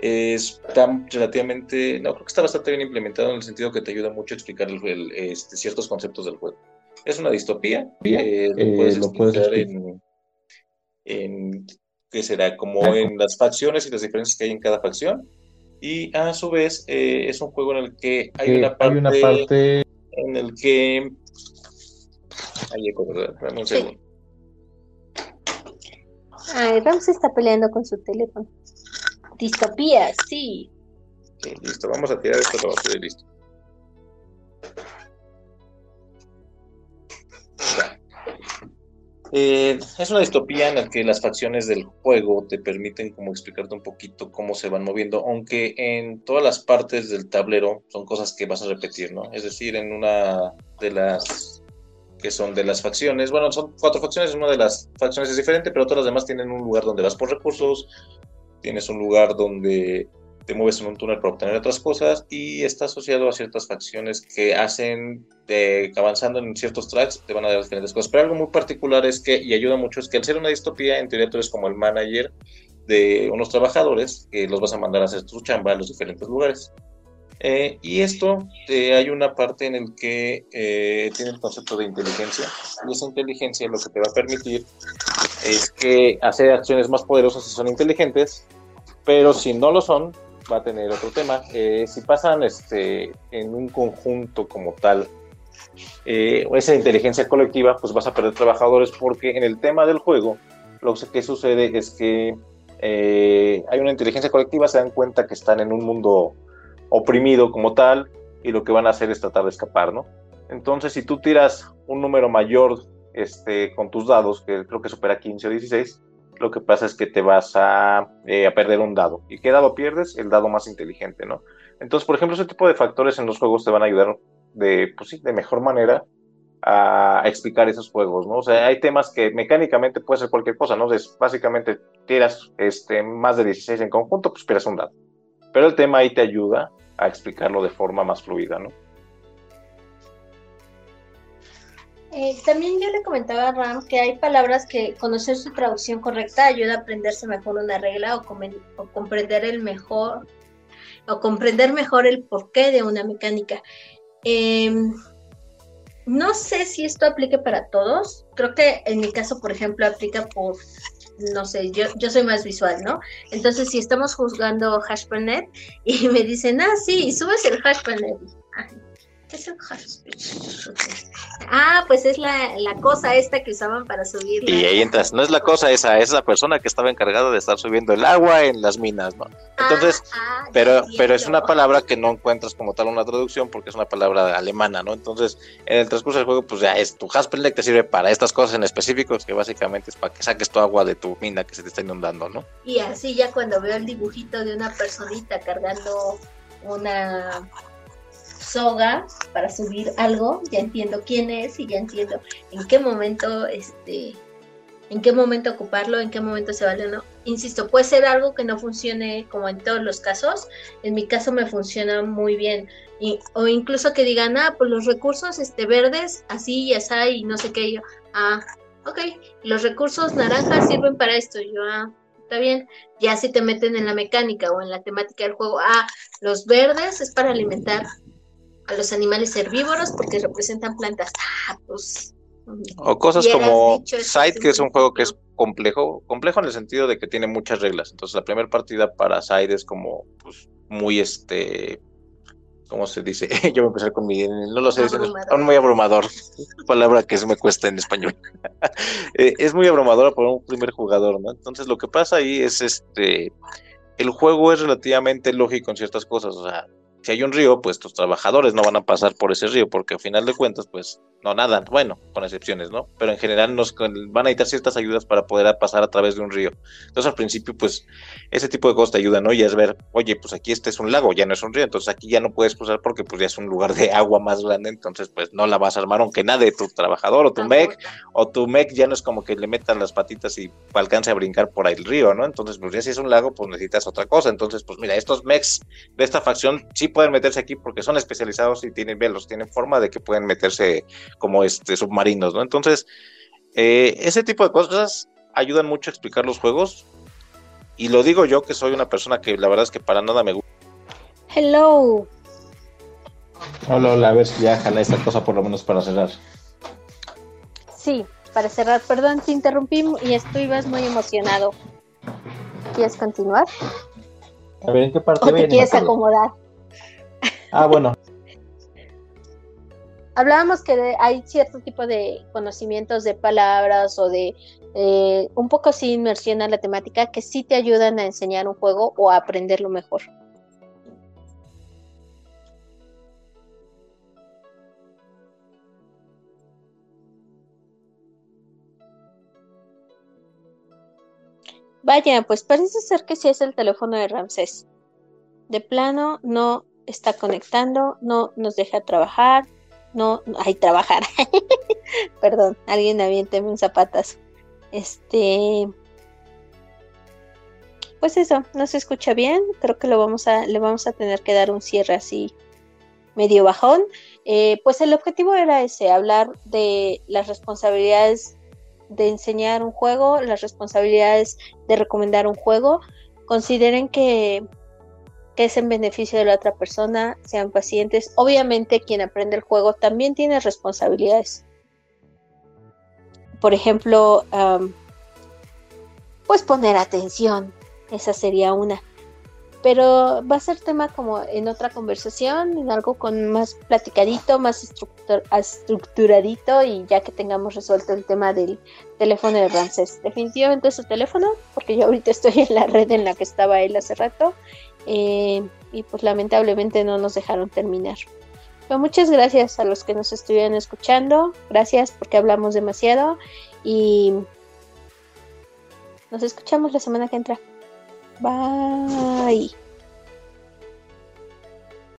es tan relativamente, no, creo que está bastante bien implementado en el sentido que te ayuda mucho a explicar este, ciertos conceptos del juego. Es una distopía, eh, lo puedes explicar en, en, ¿qué será? Como en las facciones y las diferencias que hay en cada facción. Y a su vez eh, es un juego en el que hay, una, parte hay una parte en el que Ahí eco, ¿verdad? Dame un segundo. Ay, se está peleando con su teléfono. Distopía, sí. Sí, listo. Vamos a tirar esto para y listo. Eh, es una distopía en la que las facciones del juego te permiten como explicarte un poquito cómo se van moviendo, aunque en todas las partes del tablero son cosas que vas a repetir, ¿no? Es decir, en una de las que son de las facciones. Bueno, son cuatro facciones, una de las facciones es diferente, pero todas las demás tienen un lugar donde vas por recursos, tienes un lugar donde te mueves en un túnel para obtener otras cosas y está asociado a ciertas facciones que hacen de, avanzando en ciertos tracks te van a dar diferentes cosas. Pero algo muy particular es que, y ayuda mucho, es que al ser una distopía, en teoría tú eres como el manager de unos trabajadores que los vas a mandar a hacer su chamba a los diferentes lugares. Eh, y esto eh, hay una parte en el que eh, tiene el concepto de inteligencia y esa inteligencia lo que te va a permitir es que hacer acciones más poderosas si son inteligentes, pero si no lo son va a tener otro tema. si pasan este, en un conjunto como tal esa inteligencia colectiva, pues vas a perder trabajadores porque en el tema del juego lo que sucede es que hay una inteligencia colectiva, se dan cuenta que están en un mundo oprimido como tal y lo que van a hacer es tratar de escapar, ¿no? Entonces, si tú tiras un número mayor este, con tus dados, que creo que supera 15 o 16, lo que pasa es que te vas a, eh, a, perder un dado. ¿Y qué dado pierdes? El dado más inteligente, ¿no? Entonces, por ejemplo, ese tipo de factores en los juegos te van a ayudar de, pues sí, de mejor manera a explicar esos juegos, ¿no? O sea, hay temas que mecánicamente puede ser cualquier cosa, ¿no? Es, básicamente tiras este, más de 16 en conjunto, pues pierdes un dado. Pero el tema ahí te ayuda a explicarlo de forma más fluida, ¿no? Eh, también yo le comentaba a Ram que hay palabras que conocer su traducción correcta ayuda a aprenderse mejor una regla o, comprender el mejor o comprender mejor el porqué de una mecánica. Em, no sé si esto aplique para todos. Creo que en mi caso, por ejemplo, aplica por no sé, yo, yo soy más visual, ¿no? Entonces, si estamos juzgando Hash.net y me dicen, ah, sí, subes el Hash.net. Ah, pues es la, cosa esta que usaban para subir. Y ahí entras, no es la cosa esa, es la persona que estaba encargada de estar subiendo el agua en las minas, ¿no? Entonces, ah, ah, pero, pero es una palabra que no encuentras como tal una traducción porque es una palabra alemana, ¿no? Entonces, en el transcurso del juego, pues ya es tu Haspelneck te sirve para estas cosas en específicos, que básicamente es para que saques tu agua de tu mina que se te está inundando, ¿no? Y así ya cuando veo el dibujito de una personita cargando una soga para subir algo, ya entiendo quién es y ya entiendo en qué momento, este, en qué momento ocuparlo, en qué momento se vale o no. insisto, puede ser algo que no funcione como en todos los casos. En mi caso me funciona muy bien. o incluso que digan, ah, pues los recursos este, verdes, así y así, y no sé qué. Yo, ah, ok, los recursos naranjas sirven para esto. Yo, ah, está bien. Ya si te meten en la mecánica o en la temática del juego, ah, los verdes es para alimentar a los animales herbívoros porque representan plantas. Ah, pues. O cosas como Side, que es un juego que es complejo, complejo en el sentido de que tiene muchas reglas. Entonces la primera partida para Side es como pues, muy este ¿cómo se dice? Yo voy a empezar con mi, no lo sé, es muy abrumador, palabra que se me cuesta en español. Eh, es muy abrumadora para un primer jugador, ¿no? Entonces lo que pasa ahí es este, el juego es relativamente lógico en ciertas cosas, o sea, si hay un río, pues tus trabajadores no van a pasar por ese río, porque al final de cuentas, pues no nadan, bueno, con excepciones, ¿no? Pero en general nos van a necesitar ciertas ayudas para poder pasar a través de un río. Entonces al principio, pues ese tipo de cosas te ayudan, ¿no? Y es ver, oye, pues aquí este es un lago, ya no es un río, entonces aquí ya no puedes cruzar porque pues ya es un lugar de agua más grande, entonces pues no la vas a armar aunque nade tu trabajador o tu mech, o tu mech ya no es como que le metan las patitas y alcance a brincar por ahí el río, ¿no? Entonces pues ya si es un lago, pues necesitas otra cosa. Entonces pues mira, estos mechs de esta facción sí pueden meterse aquí porque son especializados y tienen velos, tienen forma de que pueden meterse como este submarinos, ¿no? Entonces, eh, ese tipo de cosas ayudan mucho a explicar los juegos. Y lo digo yo que soy una persona que la verdad es que para nada me gusta. Hello. Hola, hola, a ver si ya jala esta cosa por lo menos para cerrar. Sí, para cerrar, perdón, te interrumpí y estuvas muy emocionado. ¿Quieres continuar? A ver, ¿en qué parte ¿O te quieres acomodar? Ah, bueno, hablábamos que hay cierto tipo de conocimientos de palabras o de eh, un poco sin inmersión a la temática que sí te ayudan a enseñar un juego o a aprenderlo mejor. Vaya, pues parece ser que sí es el teléfono de Ramsés. De plano no está conectando, no nos deja trabajar, no, hay trabajar. Perdón, alguien aviénteme un zapatas. Este, pues eso, no se escucha bien. Creo que lo vamos a, le vamos a tener que dar un cierre así medio bajón. Eh, pues el objetivo era ese, hablar de las responsabilidades de enseñar un juego, las responsabilidades de recomendar un juego. Consideren que es en beneficio de la otra persona, sean pacientes. Obviamente quien aprende el juego también tiene responsabilidades. Por ejemplo, pues poner atención, esa sería una. Pero va a ser tema como en otra conversación, en algo con más platicadito, más estructuradito y ya que tengamos resuelto el tema del teléfono de Ramses. Definitivamente su teléfono, porque yo ahorita estoy en la red en la que estaba él hace rato eh, y pues lamentablemente no nos dejaron terminar. Pero muchas gracias a los que nos estuvieron escuchando, gracias porque hablamos demasiado y nos escuchamos la semana que entra. Bye.